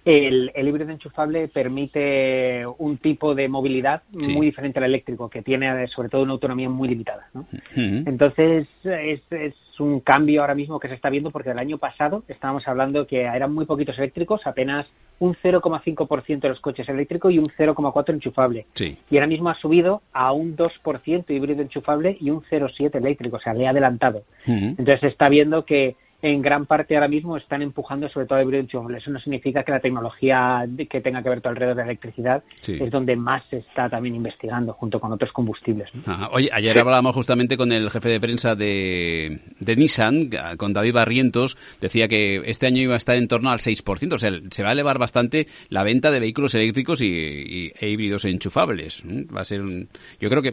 O: el, el híbrido enchufable permite un tipo de movilidad
F: Sí.
O: muy diferente al eléctrico, que tiene eh, sobre todo una autonomía muy limitada, ¿no? Entonces, es, es un cambio ahora mismo que se está viendo porque el año pasado estábamos hablando que eran muy poquitos eléctricos, apenas un 0,5% de los coches eléctricos y un 0,4% enchufable.
F: Sí.
O: Y ahora mismo ha subido a un 2% híbrido enchufable y un 0,7% eléctrico, o sea, le ha adelantado. Entonces se está viendo que en gran parte ahora mismo están empujando sobre todo el híbrido enchufable. Eso no significa que la tecnología que tenga que ver todo alrededor de la electricidad
F: Sí.
O: es donde más se está también investigando junto con otros combustibles.
F: Oye, ayer hablábamos justamente con el jefe de prensa de, de Nissan, con David Barrientos, decía que este año iba a estar en torno al 6%, o sea, se va a elevar bastante la venta de vehículos eléctricos y, y- e híbridos enchufables. ¿Mm? Va a ser, un- yo creo que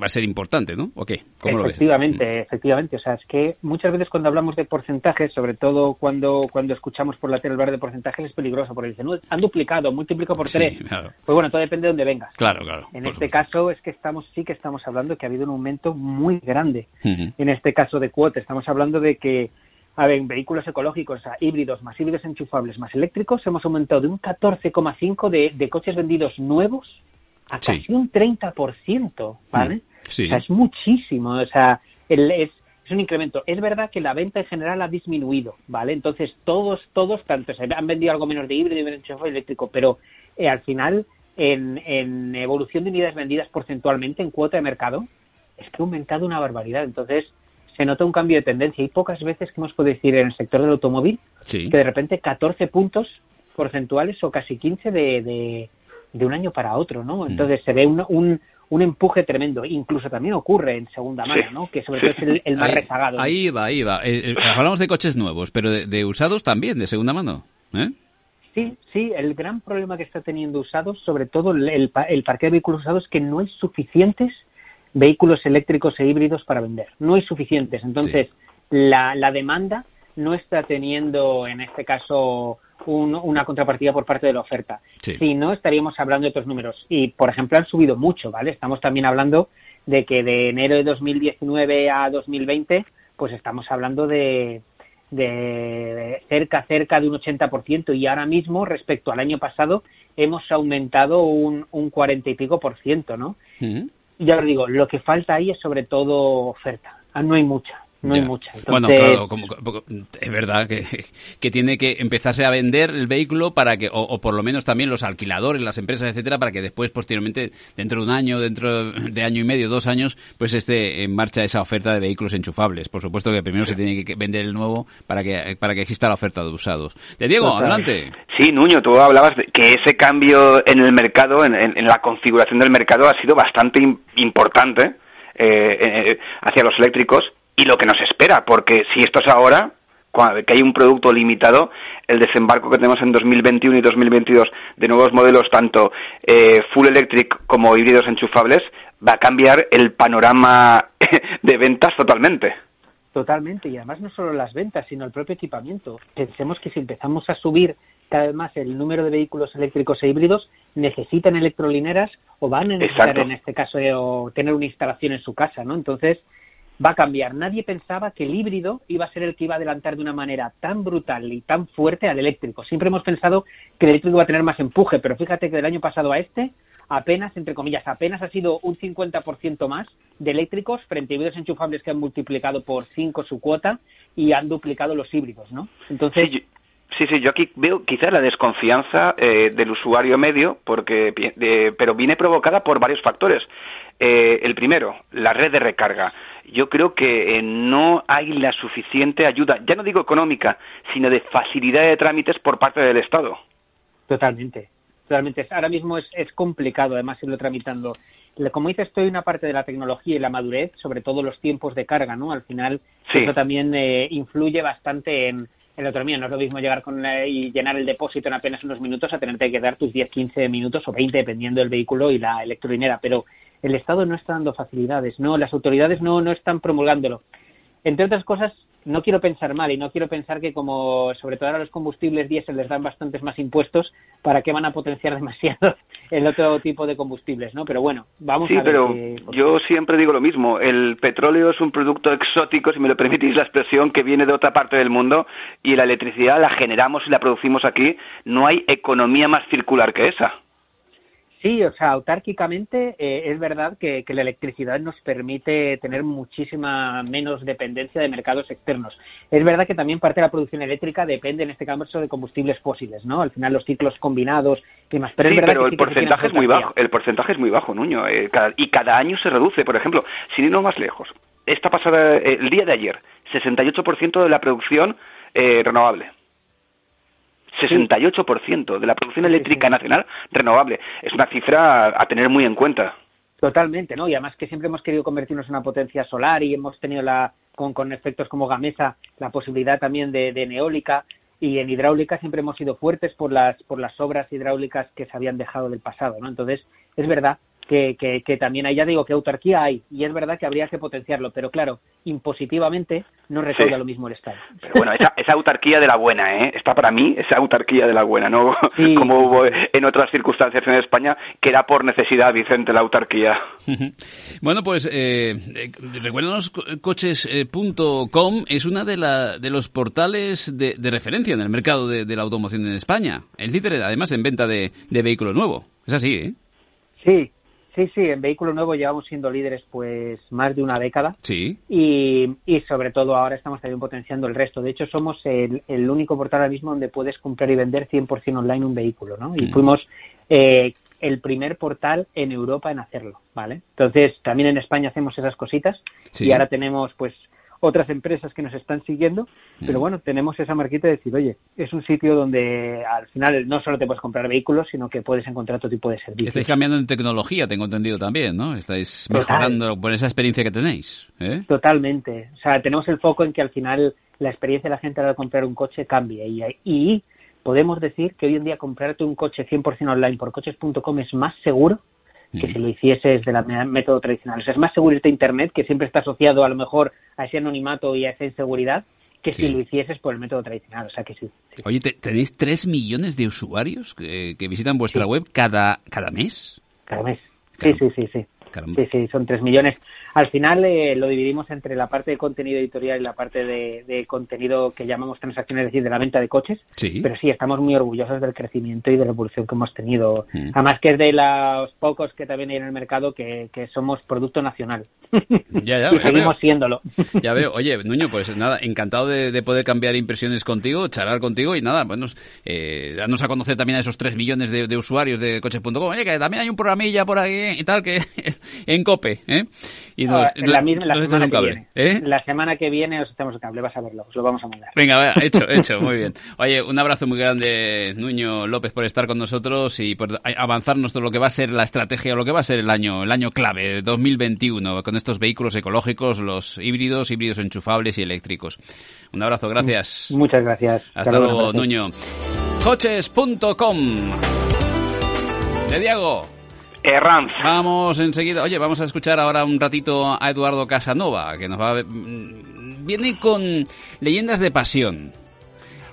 F: va a ser importante, ¿no? ¿O qué? ¿Cómo lo ves?
O: efectivamente, efectivamente. O sea, es que muchas veces cuando hablamos de porcentajes, sobre todo cuando, cuando escuchamos por la tele hablar de porcentajes, es peligroso, porque dicen, "No, han duplicado, multiplicado por
F: Sí,
O: tres.
F: claro.
O: Pues bueno, todo depende de dónde vengas.
F: Claro, claro.
O: En este caso es que estamos sí que estamos hablando que ha habido un aumento muy grande. En este caso de cuota, estamos hablando de que a ver, en vehículos ecológicos, híbridos, más híbridos enchufables, más eléctricos, hemos aumentado de un 14,5 de, de coches vendidos nuevos a
F: Sí.
O: casi un 30%, ¿vale?
F: Mm, sí.
O: O sea, es muchísimo, o sea, el- es, es un incremento. Es verdad que la venta en general ha disminuido, ¿vale? Entonces, todos, todos, tanto se han vendido algo menos de híbrido y de enchufable eléctrico, pero eh, al final, en, en evolución de unidades vendidas porcentualmente en cuota de mercado, es que ha aumentado una barbaridad. Entonces, se nota un cambio de tendencia. Hay pocas veces que hemos podido decir en el sector del automóvil
F: Sí.
O: que de repente 14 puntos porcentuales o casi 15 de, de, de un año para otro, ¿no?
F: Mm.
O: Entonces se ve un, un, un empuje tremendo. Incluso también ocurre en segunda mano,
F: Sí.
O: ¿no? Que sobre todo es el, el más
F: ahí,
O: rezagado. ¿no?
F: Ahí va, ahí va. Eh, eh, hablamos de coches nuevos, pero de, de usados también, de segunda mano. ¿eh?
O: Sí, sí, el gran problema que está teniendo usados, sobre todo el, el, pa- el parque de vehículos usados, es que no hay suficientes vehículos eléctricos e híbridos para vender. No hay suficientes. Entonces, la, la demanda no está teniendo, en este caso, un- una contrapartida por parte de la oferta.
F: Sí.
O: Si no, estaríamos hablando de otros números. Y, por ejemplo, han subido mucho, ¿vale? Estamos también hablando de que de enero de 2019 a 2020, pues estamos hablando de, de cerca, cerca de un 80% y ahora mismo, respecto al año pasado, hemos aumentado un, un 40 y pico por ciento, ¿no?
F: Ujú.
O: Ya os digo, lo que falta ahí es sobre todo oferta. Ah, no hay mucha, no hay
F: Ya.
O: mucha. Entonces,
F: Bueno, claro, como- como- es verdad que, que tiene que empezarse a vender el vehículo para que, o, o por lo menos también los alquiladores, las empresas, etcétera, para que después, posteriormente, dentro de un año, dentro de año y medio, dos años, pues esté en marcha esa oferta de vehículos enchufables. Por supuesto que primero se tiene que vender el nuevo para que, para que exista la oferta de usados. De Diego, adelante.
J: Sí, Nuño, tú hablabas de que ese cambio en el mercado, en, en- en la configuración del mercado, ha sido bastante im- importante eh, eh, hacia los eléctricos y lo que nos espera, porque si esto es ahora, que hay un producto limitado, el desembarco que tenemos en 2021 y 2022 de nuevos modelos, tanto eh, full electric como híbridos enchufables, va a cambiar el panorama de ventas totalmente.
O: Totalmente, y además no solo las ventas, sino el propio equipamiento. Pensemos que si empezamos a subir cada vez más el número de vehículos eléctricos e híbridos, necesitan electrolineras o van a necesitar
J: Exacto.
O: en este caso eh, o tener una instalación en su casa, ¿no? Entonces va a cambiar. Nadie pensaba que el híbrido iba a ser el que iba a adelantar de una manera tan brutal y tan fuerte al eléctrico. Siempre hemos pensado que el eléctrico iba a tener más empuje, pero fíjate que del año pasado a este apenas, entre comillas, apenas ha sido un 50% más de eléctricos frente a híbridos enchufables que han multiplicado por 5 su cuota y han duplicado los híbridos, ¿no? Entonces...
J: Sí, sí, yo aquí veo quizás la desconfianza eh, del usuario medio, porque, pero viene provocada por varios factores. Eh, el primero, la red de recarga. Yo creo que no hay la suficiente ayuda, ya no digo económica, sino de facilidad de trámites por parte del Estado.
O: Totalmente, totalmente. Ahora mismo es, es complicado, además, irlo tramitando. Como dices, estoy una parte de la tecnología y la madurez, sobre todo los tiempos de carga, ¿no? Al final, eso también influye bastante en, en la autonomía. No es lo mismo llegar con y llenar el depósito en apenas unos minutos a tenerte que dar tus 10, 15 minutos o 20, dependiendo del vehículo y la electrolinera. Pero el Estado no está dando facilidades, no, las autoridades no, no están promulgándolo. Entre otras cosas, no quiero pensar mal y no quiero pensar que como sobre todo ahora los combustibles diésel les dan bastantes más impuestos, ¿para qué van a potenciar demasiado el otro tipo de combustibles? ¿no? Pero bueno, vamos
J: sí,
O: a ver.
J: pero yo siempre digo lo mismo. El petróleo es un producto exótico, si me lo permitís la expresión, que viene de otra parte del mundo y la electricidad la generamos y la producimos aquí. No hay economía más circular que esa.
O: Sí, o sea, autárquicamente eh, es verdad que, la electricidad nos permite tener muchísima menos dependencia de mercados externos. Es verdad que también parte de la producción eléctrica depende, en este caso, de combustibles fósiles, ¿no? Al final los ciclos combinados y demás. Pero,
J: sí,
O: es verdad
J: pero
O: que
J: el
O: sí que
J: porcentaje es muy bajo. El porcentaje es muy bajo, Nuño. eh, cada- y cada año se reduce. Por ejemplo, sin irnos más lejos, esta pasada, eh, el día de ayer, 68% de la producción eh, renovable. 68% de la producción eléctrica nacional renovable. Es una cifra a, tener muy en cuenta.
O: Totalmente, ¿no? Y además que siempre hemos querido convertirnos en una potencia solar y hemos tenido la, con, con efectos como Gamesa, la posibilidad también de, de eólica y en hidráulica siempre hemos sido fuertes por las, por las obras hidráulicas que se habían dejado del pasado, ¿no? Entonces, es verdad que, que, que también hay, ya digo, que autarquía hay y es verdad que habría que potenciarlo, pero claro, impositivamente no recauda
J: Sí.
O: lo mismo el Estado.
J: Pero bueno, esa, esa autarquía de la buena, ¿eh? Está para mí esa autarquía de la buena, ¿no? Como hubo en otras circunstancias en España, que era por necesidad, Vicente, la autarquía.
F: Bueno, pues eh, eh, recuérdanos, co- coches.com es una de, la, de los portales de, de referencia en el mercado de, de la automoción en España. Es líder, además, en venta de, de vehículo nuevo. Es así, ¿eh?
O: Sí, sí, sí, en vehículo nuevo llevamos siendo líderes pues más de una década.
F: Sí.
O: y, y sobre todo ahora estamos también potenciando el resto. De hecho, somos el, el único portal ahora mismo donde puedes comprar y vender 100% online un vehículo, ¿no? Y
F: Mm.
O: fuimos eh, el primer portal en Europa en hacerlo, ¿vale? Entonces, también en España hacemos esas cositas
F: Sí.
O: y ahora tenemos, pues, otras empresas que nos están siguiendo,
F: Mm.
O: pero bueno, tenemos esa marquita de decir, oye, es un sitio donde al final no solo te puedes comprar vehículos, sino que puedes encontrar otro tipo de servicios.
F: Estáis cambiando en tecnología, tengo entendido también, ¿no? Estáis
O: Total.
F: mejorando por esa experiencia que tenéis. ¿eh?
O: Totalmente. O sea, tenemos el foco en que al final la experiencia de la gente a la hora de comprar un coche cambie. Y, y podemos decir que hoy en día comprarte un coche 100% online por coches.com es más seguro que si lo hicieses de la método tradicional. O sea, es más seguro a Internet, que siempre está asociado a lo mejor a ese anonimato y a esa inseguridad, que si lo hicieses por el método tradicional. O sea, que sí.
F: Oye, ¿te- ¿tenéis 3 millones de usuarios que, que visitan vuestra web cada, cada mes?
O: Cada mes. Sí, sí, sí, sí.
F: Caramba.
O: Sí, sí, son tres millones. Al final eh, lo dividimos entre la parte de contenido editorial y la parte de, de contenido que llamamos transacciones, es decir, de la venta de coches.
F: Sí.
O: Pero sí, estamos muy orgullosos del crecimiento y de la evolución que hemos tenido.
F: Mm.
O: Además que es de los pocos que también hay en el mercado que, que somos producto nacional.
F: Ya, ya,
O: y
F: ya
O: seguimos
F: veo.
O: siéndolo.
F: Ya veo. Oye, Nuño, pues nada, encantado de, de poder cambiar impresiones contigo, charlar contigo y nada, bueno, eh, darnos a conocer también a esos 3 millones de, de usuarios de coches.com. Oye, que también hay un programilla por ahí y tal que en COPE, ¿eh? Y
O: la, misma, la
F: echas
O: semana que viene.
F: ¿eh?
O: La semana que viene os echamos el cable, vas a verlo, os lo vamos a mandar.
F: Venga, va, hecho, hecho, muy bien. Oye, un abrazo muy grande, Nuño López, por estar con nosotros y por avanzarnos todo lo que va a ser la estrategia lo que va a ser el año, el año clave, 2021, con estos vehículos ecológicos, los híbridos, híbridos enchufables y eléctricos. Un abrazo, gracias.
O: Muchas gracias.
F: Hasta
O: luego,
F: luego. Nuño. Coches.com. De Diego.
J: Ranz.
F: Vamos enseguida. Oye, vamos a escuchar ahora un ratito a Eduardo Casanova, que nos va a... mm, Viene con leyendas de pasión.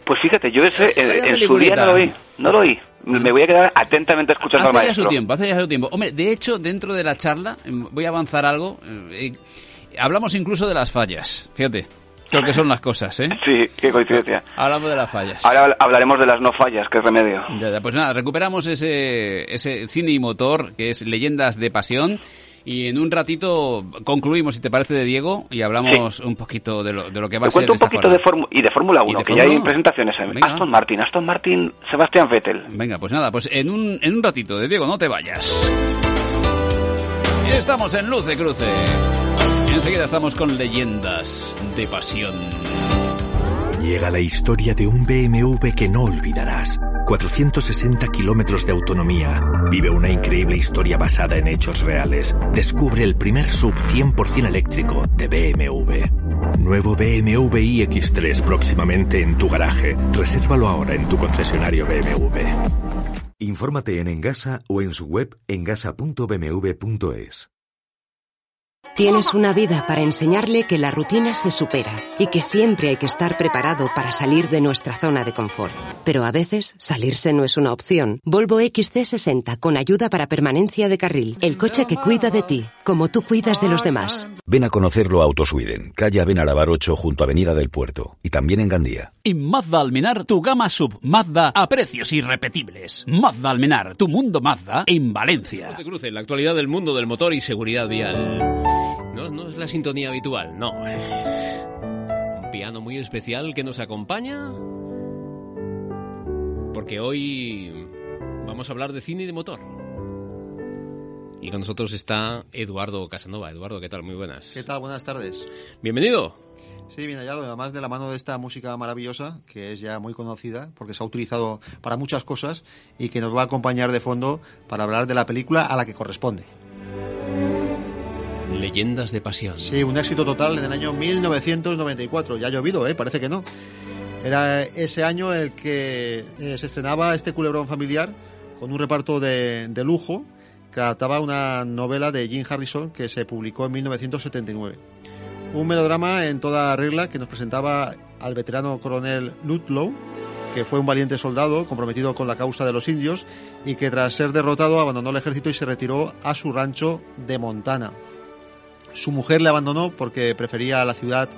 J: Pues fíjate, yo ese en,
F: Vaya
J: en su día no lo oí. No lo oí. Me voy a quedar atentamente escuchando al
F: Hace ya
J: maestro.
F: su tiempo, hace ya su tiempo. Hombre, de hecho, dentro de la charla, eh, voy a avanzar algo. eh, eh, hablamos incluso de las fallas. Fíjate. Creo que son las cosas, ¿eh?
J: Sí, qué coincidencia.
F: Hablamos de las fallas.
J: Ahora hablaremos de las no fallas, que es remedio.
F: Ya, ya, pues nada, recuperamos ese, ese cine y motor que es Leyendas de Pasión. Y en un ratito concluimos, si te parece, de Diego, y hablamos un poquito de lo, de lo que va
J: Te
F: a ser
J: cuento un poquito de y de Fórmula 1,
F: de
J: que ya hay
F: Fórmula 1?
J: presentaciones. en
F: Venga.
J: Aston Martin, Aston Martin, Sebastián Vettel.
F: Venga, pues nada, pues en un, en un ratito de Diego, no te vayas. Estamos en Luz de Cruce. Enseguida estamos con Leyendas de Pasión.
P: Llega la historia de un BMW que no olvidarás. 460 kilómetros de autonomía. Vive una increíble historia basada en hechos reales. Descubre el primer sub 100% eléctrico de BMW. Nuevo BMW iX3 próximamente en tu garaje. Resérvalo ahora en tu concesionario BMW.
Q: Infórmate en Engasa o en su web engasa.bmw.es.
R: Tienes una vida para enseñarle que la rutina se supera y que siempre hay que estar preparado para salir de nuestra zona de confort. Pero a veces salirse no es una opción. Volvo XC60 con ayuda para permanencia de carril. El coche que cuida de ti, como tú cuidas de los demás.
S: Ven a conocerlo a Autosweden, calle Benarabar 8 junto a Avenida del Puerto y también en Gandía.
F: En Mazda Almenar, tu gama sub Mazda a precios irrepetibles. Mazda Almenar, tu mundo Mazda en Valencia.
T: Cruce, la actualidad del mundo del motor y seguridad vial. No, no es la sintonía habitual, no. Un piano muy especial que nos acompaña. Porque hoy vamos a hablar de cine y de motor. Y con nosotros está Eduardo Casanova. Eduardo, ¿qué tal? Muy buenas.
U: ¿Qué tal? Buenas tardes.
T: Bienvenido.
U: Sí, bien hallado. Además de la mano de esta música maravillosa, que es ya muy conocida, porque se ha utilizado para muchas cosas y que nos va a acompañar de fondo para hablar de la película a la que corresponde.
T: Leyendas de pasión.
U: Sí, un éxito total en el año 1994. Ya ha llovido, ¿eh? Parece que no. Era ese año el que eh, se estrenaba este culebrón familiar con un reparto de, de lujo que adaptaba una novela de Jim Harrison que se publicó en 1979. Un melodrama en toda regla que nos presentaba al veterano coronel Ludlow, que fue un valiente soldado comprometido con la causa de los indios y que tras ser derrotado abandonó el ejército y se retiró a su rancho de Montana. Su mujer le abandonó porque prefería la ciudad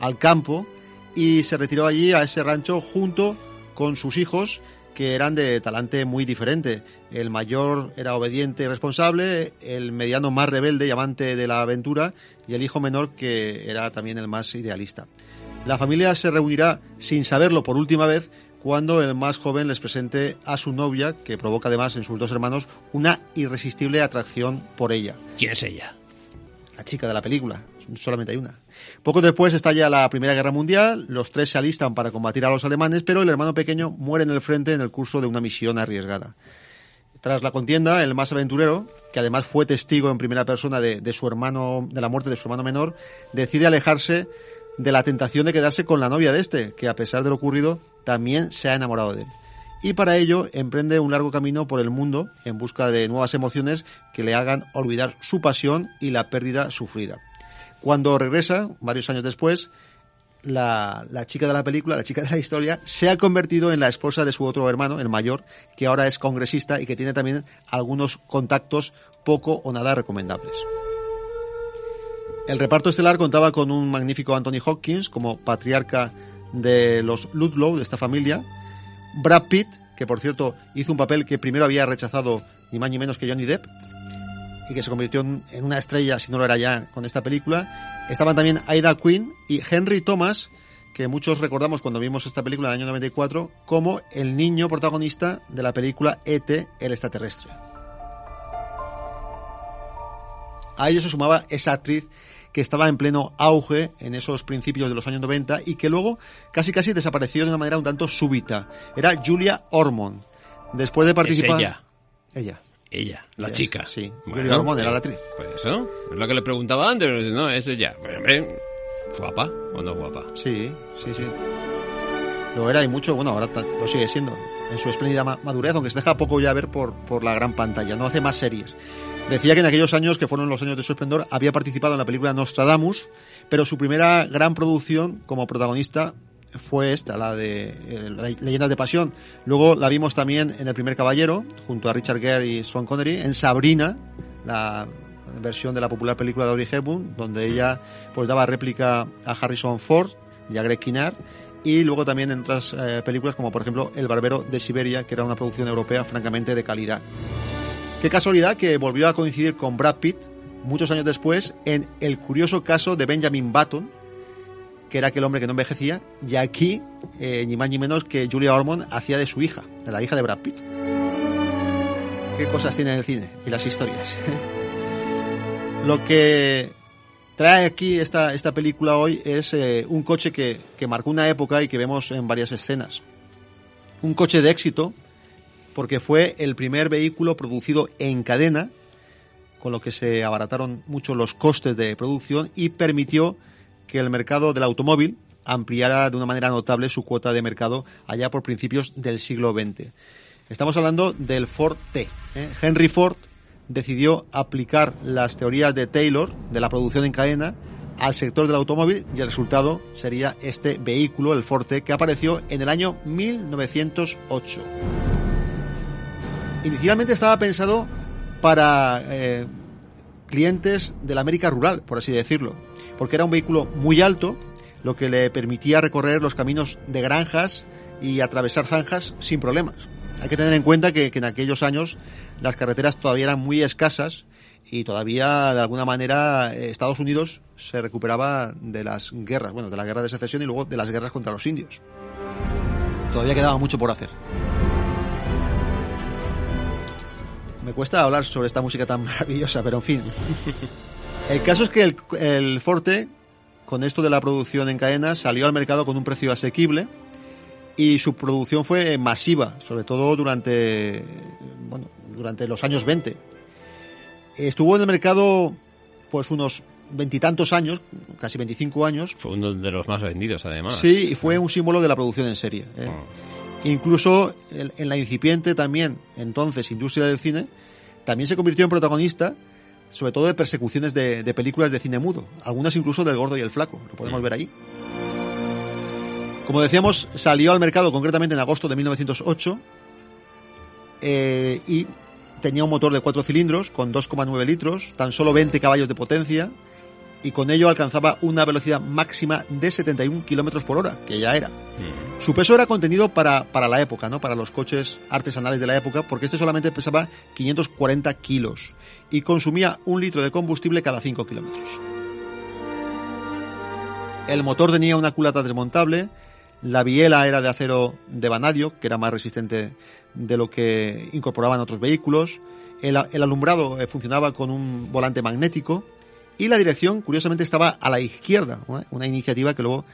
U: al campo y se retiró allí a ese rancho junto con sus hijos que eran de talante muy diferente. El mayor era obediente y responsable, el mediano más rebelde y amante de la aventura y el hijo menor que era también el más idealista. La familia se reunirá sin saberlo por última vez cuando el más joven les presente a su novia, que provoca además en sus dos hermanos una irresistible atracción por ella.
T: ¿Quién es ella?
U: La chica de la película, solamente hay una. Poco después estalla la Primera Guerra Mundial, los tres se alistan para combatir a los alemanes, pero el hermano pequeño muere en el frente en el curso de una misión arriesgada. Tras la contienda, el más aventurero, que además fue testigo en primera persona de, su hermano, de la muerte de su hermano menor, decide alejarse de la tentación de quedarse con la novia de este, que a pesar de lo ocurrido, también se ha enamorado de él. Y para ello emprende un largo camino por el mundo en busca de nuevas emociones que le hagan olvidar su pasión y la pérdida sufrida. Cuando regresa, varios años después, la, chica de la película, la chica de la historia, se ha convertido en la esposa de su otro hermano, el mayor, que ahora es congresista y que tiene también algunos contactos poco o nada recomendables. El reparto estelar contaba con un magnífico Anthony Hopkins como patriarca de los Ludlow, de esta familia, Brad Pitt, que por cierto hizo un papel que primero había rechazado ni más ni menos que Johnny Depp, y que se convirtió en una estrella, si no lo era ya, con esta película. Estaban también Aida Quinn y Henry Thomas, que muchos recordamos cuando vimos esta película del año 94, como el niño protagonista de la película E.T. el extraterrestre. A ello se sumaba esa actriz que estaba en pleno auge en esos principios de los años 90 y que luego casi casi desapareció de una manera un tanto súbita. Era Julia Ormond. Después de participar...
T: ¿Es ella?
U: Ella.
T: Ella, la
U: Ella,
T: chica.
U: Sí,
T: Bueno,
U: Julia Ormond era
T: eh,
U: la actriz.
T: Pues eso, es lo que le preguntaba antes. No, es ella. ¿Guapa o no guapa?
U: Sí, sí, sí. Lo era y mucho, bueno, ahora lo sigue siendo. En su espléndida ma- madurez, aunque se deja poco ya ver por, por la gran pantalla. No hace más series. Decía que en aquellos años, que fueron los años de su esplendor, había participado en la película Nostradamus, pero su primera gran producción como protagonista fue esta, la de eh, Leyendas de Pasión. Luego la vimos también en El Primer Caballero, junto a Richard Gere y Sean Connery, en Sabrina, la versión de la popular película de Audrey Hepburn, donde ella pues daba réplica a Harrison Ford. y a Greg Kinnear, y luego también en otras eh, películas como por ejemplo El Barbero de Siberia, que era una producción europea francamente de calidad. Qué casualidad que volvió a coincidir con Brad Pitt muchos años después en el curioso caso de Benjamin Button, que era aquel hombre que no envejecía, y aquí, eh, ni más ni menos que Julia Ormond hacía de su hija, de la hija de Brad Pitt. Qué cosas tiene el cine y las historias. Lo que trae aquí esta, esta película hoy es eh, un coche que, que marcó una época y que vemos en varias escenas. Un coche de éxito porque fue el primer vehículo producido en cadena, con lo que se abarataron mucho los costes de producción y permitió que el mercado del automóvil ampliara de una manera notable su cuota de mercado allá por principios del siglo XX. Estamos hablando del Ford T. ¿eh? Henry Ford decidió aplicar las teorías de Taylor de la producción en cadena al sector del automóvil y el resultado sería este vehículo, el Ford T, que apareció en el año 1908. Inicialmente estaba pensado para eh, clientes de la América rural, por así decirlo, porque era un vehículo muy alto, lo que le permitía recorrer los caminos de granjas y atravesar zanjas sin problemas. Hay que tener en cuenta que, en aquellos años las carreteras todavía eran muy escasas y todavía de alguna manera Estados Unidos se recuperaba de las guerras, bueno, de la guerra de secesión y luego de las guerras contra los indios. Todavía quedaba mucho por hacer. Me cuesta hablar sobre esta música tan maravillosa, pero en fin. El caso es que el, el Forte, con esto de la producción en cadena, salió al mercado con un precio asequible y su producción fue masiva, sobre todo durante, bueno, durante los años 20. Estuvo en el mercado pues unos veintitantos años, casi 25 años.
T: Fue uno de los más vendidos, además.
U: Sí, y fue un símbolo de la producción en serie. ¿eh? Oh. Incluso en, la incipiente también, entonces, industria del cine, también se convirtió en protagonista, sobre todo de persecuciones de, de películas de cine mudo, algunas incluso del Gordo y el Flaco, lo podemos mm. ver ahí. Como decíamos, salió al mercado concretamente en agosto de 1908 eh, y tenía un motor de cuatro cilindros con 2,9 litros, tan solo 20 caballos de potencia y con ello alcanzaba una velocidad máxima de 71 kilómetros por hora, que ya era. Mm. Su peso era contenido para, para la época, ¿no? Para los coches artesanales de la época, porque este solamente pesaba 540 kilos y consumía un litro de combustible cada 5 kilómetros. El motor tenía una culata desmontable, la biela era de acero de vanadio, que era más resistente de lo que incorporaban otros vehículos. El, alumbrado eh, funcionaba con un volante magnético y la dirección, curiosamente, estaba a la izquierda, una iniciativa que luego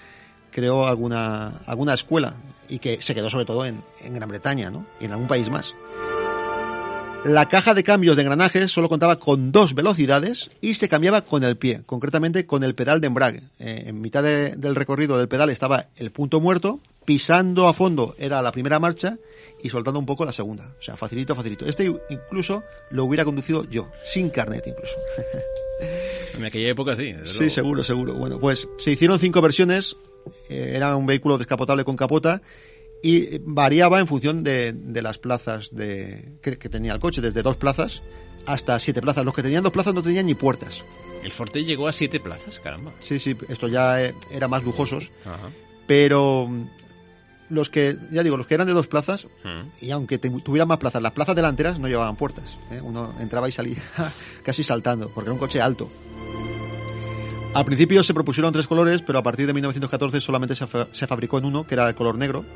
U: creó alguna, alguna escuela y que se quedó sobre todo en, en Gran Bretaña ¿no? y en algún país más. La caja de cambios de engranajes solo contaba con dos velocidades y se cambiaba con el pie, concretamente con el pedal de embrague. Eh, en mitad de, del recorrido del pedal estaba el punto muerto, pisando a fondo era la primera marcha y soltando un poco la segunda. O sea, facilito, facilito. Este incluso lo hubiera conducido yo, sin carnet incluso.
T: En aquella época sí.
U: Sí, luego. seguro, seguro. Bueno, pues se hicieron cinco versiones. Eh, era un vehículo descapotable con capota y variaba en función de, de las plazas de, que, que, tenía el coche, desde dos plazas hasta siete plazas. Los que tenían dos plazas no tenían ni puertas.
T: El Forte llegó a siete plazas, caramba.
U: Sí, sí, esto ya eh, era más lujosos. Ajá. Pero los que, ya digo, los que eran de dos plazas, hmm. y aunque tuvieran más plazas, las plazas delanteras no llevaban puertas. ¿eh? Uno entraba y salía casi saltando, porque era un coche alto. Al principio se propusieron tres colores, pero a partir de 1914 solamente se, fa se fabricó en uno, que era el color negro.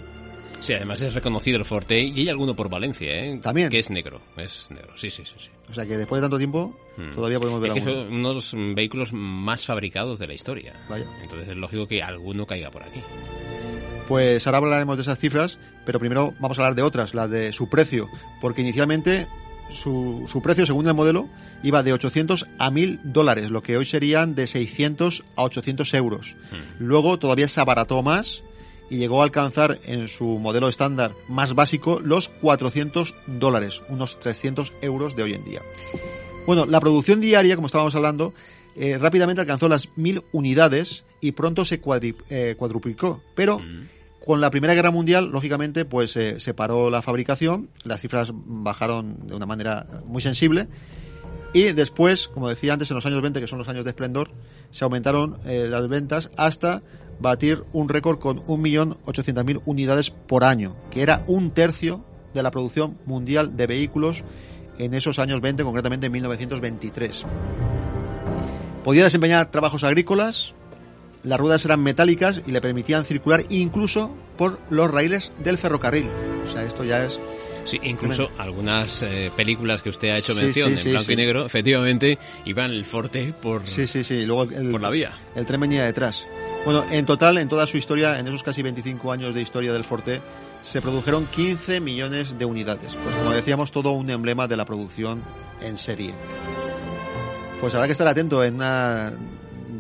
T: Sí, además es reconocido el Forte y hay alguno por Valencia, ¿eh?
U: También.
T: Que es negro, es negro, sí, sí, sí. sí.
U: O sea que después de tanto tiempo hmm. todavía podemos ver
T: es que es uno de los vehículos más fabricados de la historia.
U: Vaya.
T: Entonces es lógico que alguno caiga por aquí.
U: Pues ahora hablaremos de esas cifras, pero primero vamos a hablar de otras, las de su precio, porque inicialmente su, su, precio, según el modelo, iba de 800 a 1000 dólares, lo que hoy serían de 600 a 800 euros. Hmm. Luego todavía se abarató más y llegó a alcanzar en su modelo estándar más básico los 400 dólares, unos 300 euros de hoy en día. Bueno, la producción diaria, como estábamos hablando, eh, rápidamente alcanzó las 1000 unidades y pronto se cuadri, eh, cuadruplicó, pero... Con la Primera Guerra Mundial, lógicamente, pues eh, se paró la fabricación, las cifras bajaron de una manera muy sensible Y después, como decía antes, en los años 20, que son los años de esplendor, se aumentaron eh, las ventas hasta batir un récord con 1.800.000 unidades por año, que era un tercio de la producción mundial de vehículos en esos años 20, concretamente en 1923. Podía desempeñar trabajos agrícolas, las ruedas eran metálicas y le permitían circular incluso por los raíles del ferrocarril. O sea, esto ya es
T: Sí, incluso algunas eh, películas que usted ha hecho mención en blanco y negro, efectivamente, iban el Forte por,
U: sí, sí, sí. Luego el,
T: por la vía.
U: El tren venía detrás. Bueno, en total, en toda su historia, en esos casi 25 años de historia del Forte, se produjeron 15 millones de unidades. Pues como decíamos, todo un emblema de la producción en serie. Pues habrá que estar atento en una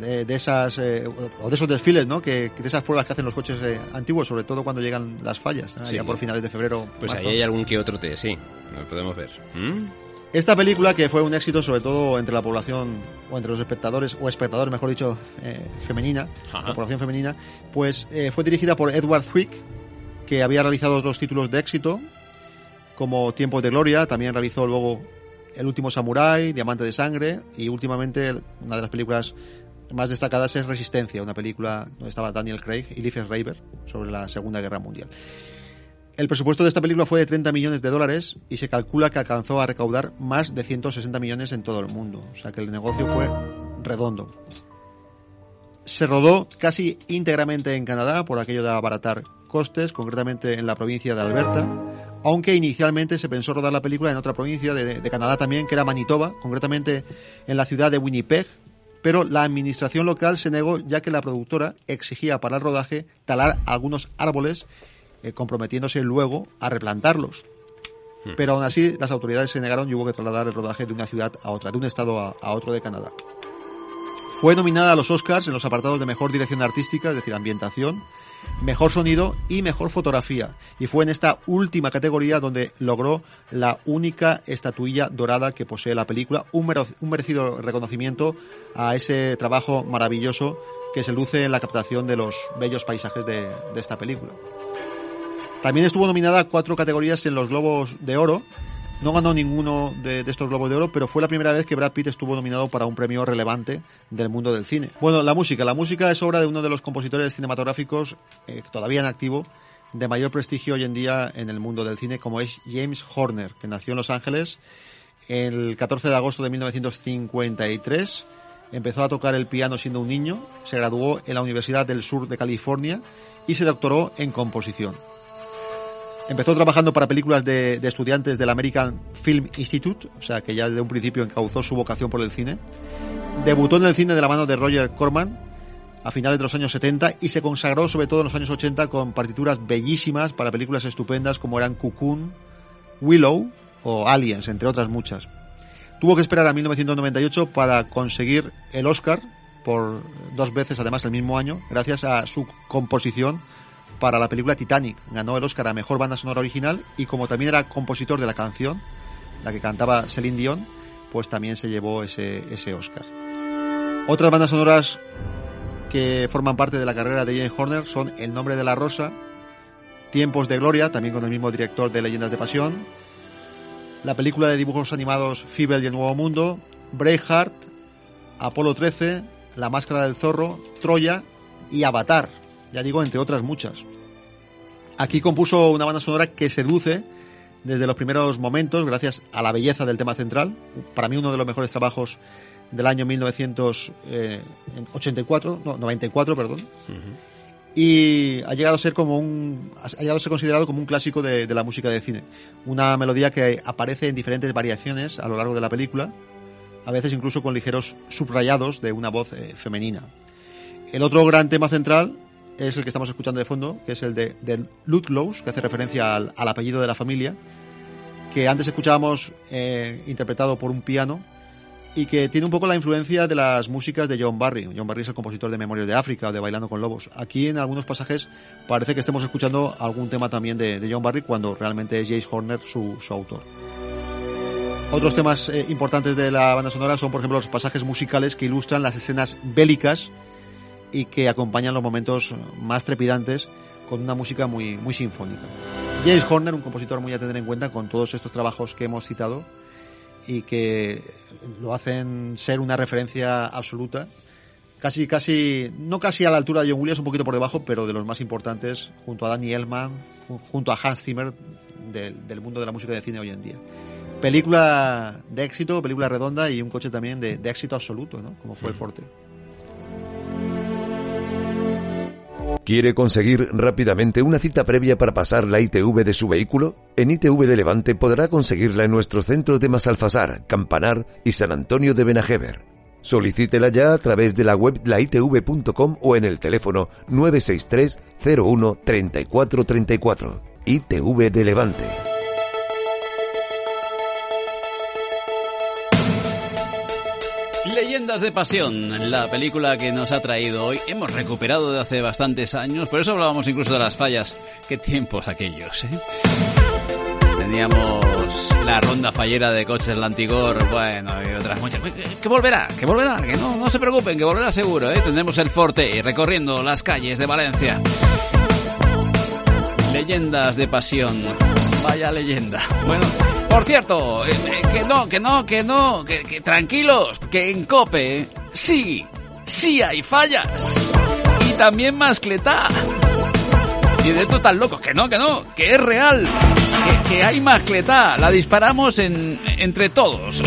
U: de, esas eh, o de esos desfiles, ¿no? Que, de esas pruebas que hacen los coches eh, antiguos, sobre todo cuando llegan las fallas, ya por finales de febrero.
T: Pues ahí hay algún que otro té, sí, lo podemos ver. ¿Mm?
U: Esta película, que fue un éxito sobre todo entre la población, o entre los espectadores, o espectadores, mejor dicho, eh, femenina, la población femenina, pues fue dirigida por Edward Zwick, que había realizado dos títulos de éxito, como Tiempos de Gloria, también realizó luego El último Samurai, Diamante de Sangre, y últimamente una de las películas más destacadas es Resistencia, una película donde estaba Daniel Craig y Liv Schreiber sobre la Segunda Guerra Mundial. El presupuesto de esta película fue de 30 millones de dólares y se calcula que alcanzó a recaudar más de 160 millones en todo el mundo. O sea que el negocio fue redondo. Se rodó casi íntegramente en Canadá por aquello de abaratar costes, concretamente en la provincia de Alberta, aunque inicialmente se pensó rodar la película en otra provincia de, de Canadá también, que era Manitoba, concretamente en la ciudad de Winnipeg, pero la administración local se negó ya que la productora exigía para el rodaje talar algunos árboles, eh, comprometiéndose luego a replantarlos. Hmm. Pero aún así las autoridades se negaron y hubo que trasladar el rodaje de una ciudad a otra, de un estado a otro de Canadá. Fue nominada a los Oscars en los apartados de Mejor Dirección Artística, es decir, Ambientación, Mejor Sonido y Mejor Fotografía. Y fue en esta última categoría donde logró la única estatuilla dorada que posee la película, un, merecido reconocimiento a ese trabajo maravilloso que se luce en la captación de los bellos paisajes de, de esta película. También estuvo nominada a cuatro categorías en los Globos de Oro, no ganó ninguno de, estos Globos de Oro, pero fue la primera vez que Brad Pitt estuvo nominado para un premio relevante del mundo del cine. Bueno, la música. La música es obra de uno de los compositores cinematográficos eh, todavía en activo de mayor prestigio hoy en día en el mundo del cine, como es James Horner, que nació en Los Ángeles el 14 de agosto de 1953. Empezó a tocar el piano siendo un niño, se graduó en la Universidad del Sur de California y se doctoró en composición. Empezó trabajando para películas de, estudiantes del American Film Institute, o sea que ya desde un principio encauzó su vocación por el cine. Debutó en el cine de la mano de Roger Corman a finales de los años 70 y se consagró sobre todo en los años 80 con partituras bellísimas para películas estupendas como eran Cocoon, Willow o Aliens, entre otras muchas. Tuvo que esperar a 1998 para conseguir el Oscar por dos veces además el mismo año, gracias a su composición para la película Titanic. Ganó el Oscar a Mejor Banda Sonora Original y como también era compositor de la canción, la que cantaba Celine Dion, pues también se llevó ese, ese Oscar. Otras bandas sonoras que forman parte de la carrera de James Horner son El nombre de la rosa, Tiempos de Gloria, también con el mismo director de Leyendas de Pasión, la película de dibujos animados Fibel y el Nuevo Mundo, Braveheart, Apolo 13, La Máscara del Zorro, Troya y Avatar, ya digo, entre otras muchas. Aquí compuso una banda sonora que seduce desde los primeros momentos, gracias a la belleza del tema central. Para mí uno de los mejores trabajos del año 1984, no, 94, perdón. Y ha llegado a ser como un, ha llegado a ser considerado como un clásico de, la música de cine. Una melodía que aparece en diferentes variaciones a lo largo de la película, a veces incluso con ligeros subrayados de una voz eh, femenina. El otro gran tema central es el que estamos escuchando de fondo, que es el de, de Ludlows, que hace referencia al, apellido de la familia, que antes escuchábamos eh, interpretado por un piano y que tiene un poco la influencia de las músicas de John Barry. John Barry es el compositor de Memorias de África de Bailando con Lobos. Aquí en algunos pasajes parece que estemos escuchando algún tema también de, John Barry cuando realmente es Jace Horner su, autor. Otros temas eh, importantes de la banda sonora son, por ejemplo, los pasajes musicales que ilustran las escenas bélicas y que acompañan los momentos más trepidantes con una música muy, muy sinfónica. James Horner, un compositor muy a tener en cuenta con todos estos trabajos que hemos citado y que lo hacen ser una referencia absoluta. Casi, casi, no casi a la altura de John Williams, un poquito por debajo, pero de los más importantes, junto a Danny Elman, junto a Hans Zimmer, del, del mundo de la música de cine hoy en día. Película de éxito, película redonda y un coche también de, de éxito absoluto, ¿no? Como fue el Forte.
Q: ¿Quiere conseguir rápidamente una cita previa para pasar la ITV de su vehículo? En ITV de Levante podrá conseguirla en nuestros centros de Masalfasar, Campanar y San Antonio de Benajever. Solicítela ya a través de la web laitv.com o en el teléfono 963 01 3434. ITV de Levante.
F: De Pasión, la película que nos ha traído hoy. Hemos recuperado de hace bastantes años, por eso hablábamos incluso de las fallas. Qué tiempos aquellos, ¿eh? Teníamos la ronda fallera de coches Lantigor, bueno, y otras muchas. Que volverá, que volverá, que no, no se preocupen, que volverá seguro, ¿eh? Tendremos el Forte recorriendo las calles de Valencia. Leyendas de Pasión. Vaya leyenda. Bueno, por cierto, eh, eh, que no, que no, que no, que, que tranquilos, que en Cope sí, sí hay fallas. Y también mascletá. Y de esto tan locos, que no, que no, que es real, que, que hay mascletá, la disparamos en, entre todos.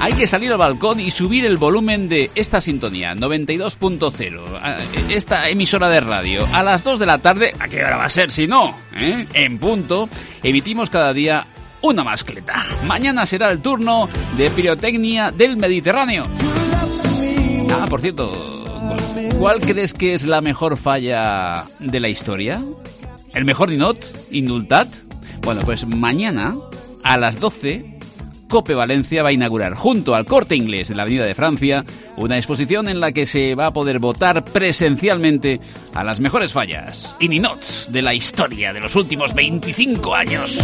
F: Hay que salir al balcón y subir el volumen de esta sintonía, 92.0, esta emisora de radio. A las 2 de la tarde, ¿a qué hora va a ser si no? ¿Eh? En punto, emitimos cada día una mascleta. Mañana será el turno de pirotecnia del Mediterráneo. Ah, por cierto, ¿cuál crees que es la mejor falla de la historia? ¿El mejor ninot? ¿Indultat? Bueno, pues mañana a las 12 Cope Valencia va a inaugurar junto al Corte Inglés de la Avenida de Francia una exposición en la que se va a poder votar presencialmente a las mejores fallas y ninots de la historia de los últimos 25 años.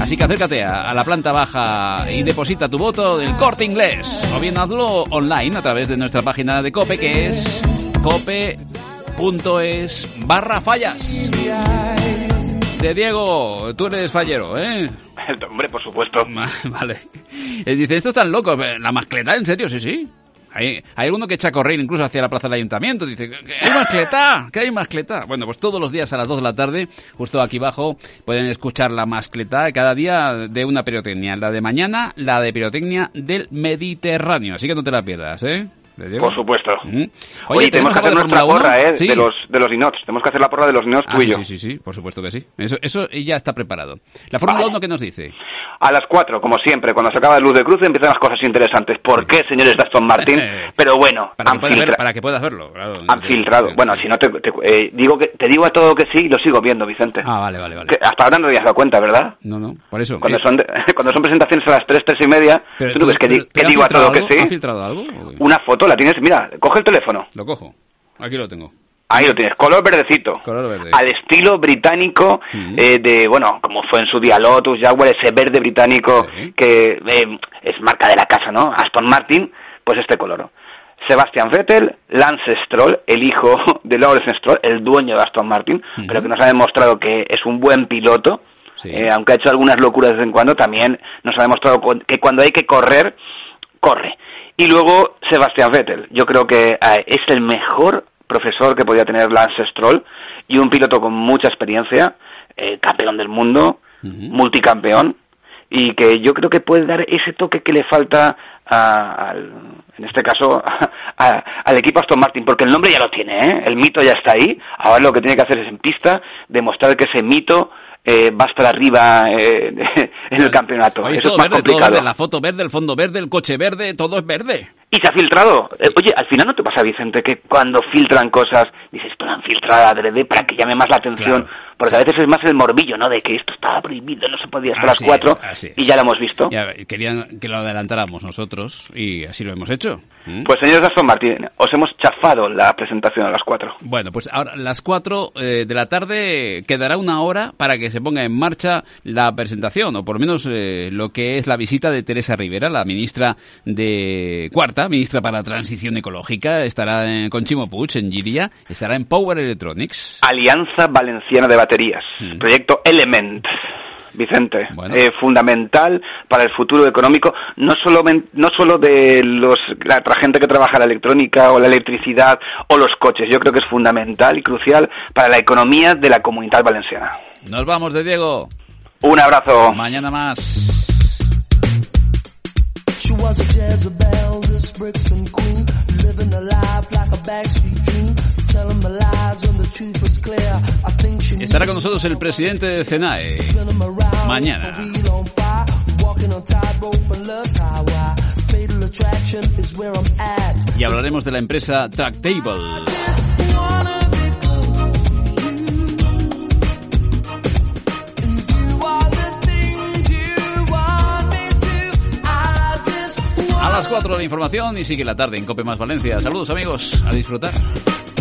F: Así que acércate a, la planta baja y deposita tu voto del Corte Inglés o bien hazlo online a través de nuestra página de Cope que es cope.es barra fallas. De Diego, tú eres fallero, ¿eh?
J: Hombre, por supuesto.
F: Vale. Eh, Dice, esto es tan loco. La mascleta, ¿en serio? Sí, sí. Hay, hay alguno que echa a correr incluso hacia la plaza del ayuntamiento. Dice, que hay mascleta, que hay mascleta. Bueno, pues todos los días a las 2 de la tarde, justo aquí abajo, pueden escuchar la mascleta cada día de una pirotecnia. La de mañana, la de pirotecnia del Mediterráneo. Así que no te la pierdas, ¿eh?
J: Por supuesto.
F: Oye,
J: Oye, tenemos que hacer nuestra porra? ¿eh?
F: Sí.
J: De los, de los Ninots. Tenemos que hacer la porra de los Ninots
F: Ah,
J: tú y
F: sí,
J: yo.
F: sí, sí, sí, por supuesto que sí. Eso, eso ya está preparado. La Fórmula 1, ¿qué nos dice?
J: A las 4, como siempre, cuando se acaba el luz de cruce, empiezan las cosas interesantes. ¿Por qué, señores de Aston Martin? Pero bueno,
F: Para que,
J: han,
F: puedas ver-
J: filtra-
F: para que puedas verlo. claro.
J: han filtrado. Bueno, si no te, te- eh, digo que te digo a todo que sí y lo sigo viendo, Vicente.
F: Ah, vale, vale, vale.
J: Que hasta ahora no te habías dado cuenta, ¿verdad?
F: No, no, por eso.
J: Cuando
F: Eh,
J: son, de- cuando son presentaciones a las 3, 3 y media,
F: pero
J: tú no ves que, di-
F: pero-
J: que
F: pero ¿han
J: digo a todo que sí.
F: ¿Han filtrado algo?
J: Una foto, la tienes, mira, coge el teléfono.
F: Lo cojo. Aquí lo tengo.
J: Ahí lo tienes, color verdecito.
F: Color verde.
J: Al estilo británico eh, de, bueno, como fue en su día Lotus, Jaguar, ese verde británico que eh, es marca de la casa, ¿no? Aston Martin, pues este color. Sebastian Vettel, Lance Stroll, el hijo de Lawrence Stroll, el dueño de Aston Martin, pero que nos ha demostrado que es un buen piloto, eh, aunque ha hecho algunas locuras de vez en cuando, también nos ha demostrado que cuando hay que correr, corre. Y luego Sebastian Vettel, yo creo que eh, es el mejor profesor que podía tener Lance Stroll y un piloto con mucha experiencia, eh, campeón del mundo, multicampeón, y que yo creo que puede dar ese toque que le falta a- al, en este caso a- al equipo Aston Martin, porque el nombre ya lo tiene, ¿eh? el mito ya está ahí, ahora lo que tiene que hacer es en pista demostrar que ese mito eh, va a estar arriba eh, en el campeonato.
F: Oye,
J: Eso
F: todo
J: es más
F: verde, todo
J: complicado.
F: verde. La foto verde, el fondo verde, el coche verde, todo es verde.
J: Y se ha filtrado. Eh, oye, al final no te pasa, Vicente, que cuando filtran cosas, dices, lo han filtrado adrede para que llame más la atención. Porque a veces es más el morbillo, ¿no? De que esto estaba prohibido, no se podía hasta
F: Así
J: las cuatro.
F: es, así es.
J: Y ya lo hemos visto.
F: Ya, querían que lo adelantáramos nosotros y así lo hemos hecho. ¿Mm?
J: Pues señores de Aston Martin, os hemos chafado la presentación a las cuatro.
F: Bueno, pues ahora las 4 de la tarde quedará una hora para que se ponga en marcha la presentación, o por lo menos eh, lo que es la visita de Teresa Rivera, la ministra de Cuarta, ministra para Transición Ecológica, estará en- con Chimo Puig en Giria, estará en Power Electronics.
J: Alianza Valenciana de Baterías.
F: Mm.
J: Proyecto Element. Vicente, eh, fundamental para el futuro económico, no solo, no solo de los, la, gente que trabaja la electrónica o la electricidad o los coches, yo creo que es fundamental y crucial para la economía de la comunidad valenciana.
E: Nos vamos de Diego.
J: Un abrazo.
E: Mañana más. Estará con nosotros el presidente de CENAE mañana. Y hablaremos de la empresa Tractable. A las 4 de información y sigue la tarde en Cope Más Valencia. Saludos amigos, a disfrutar.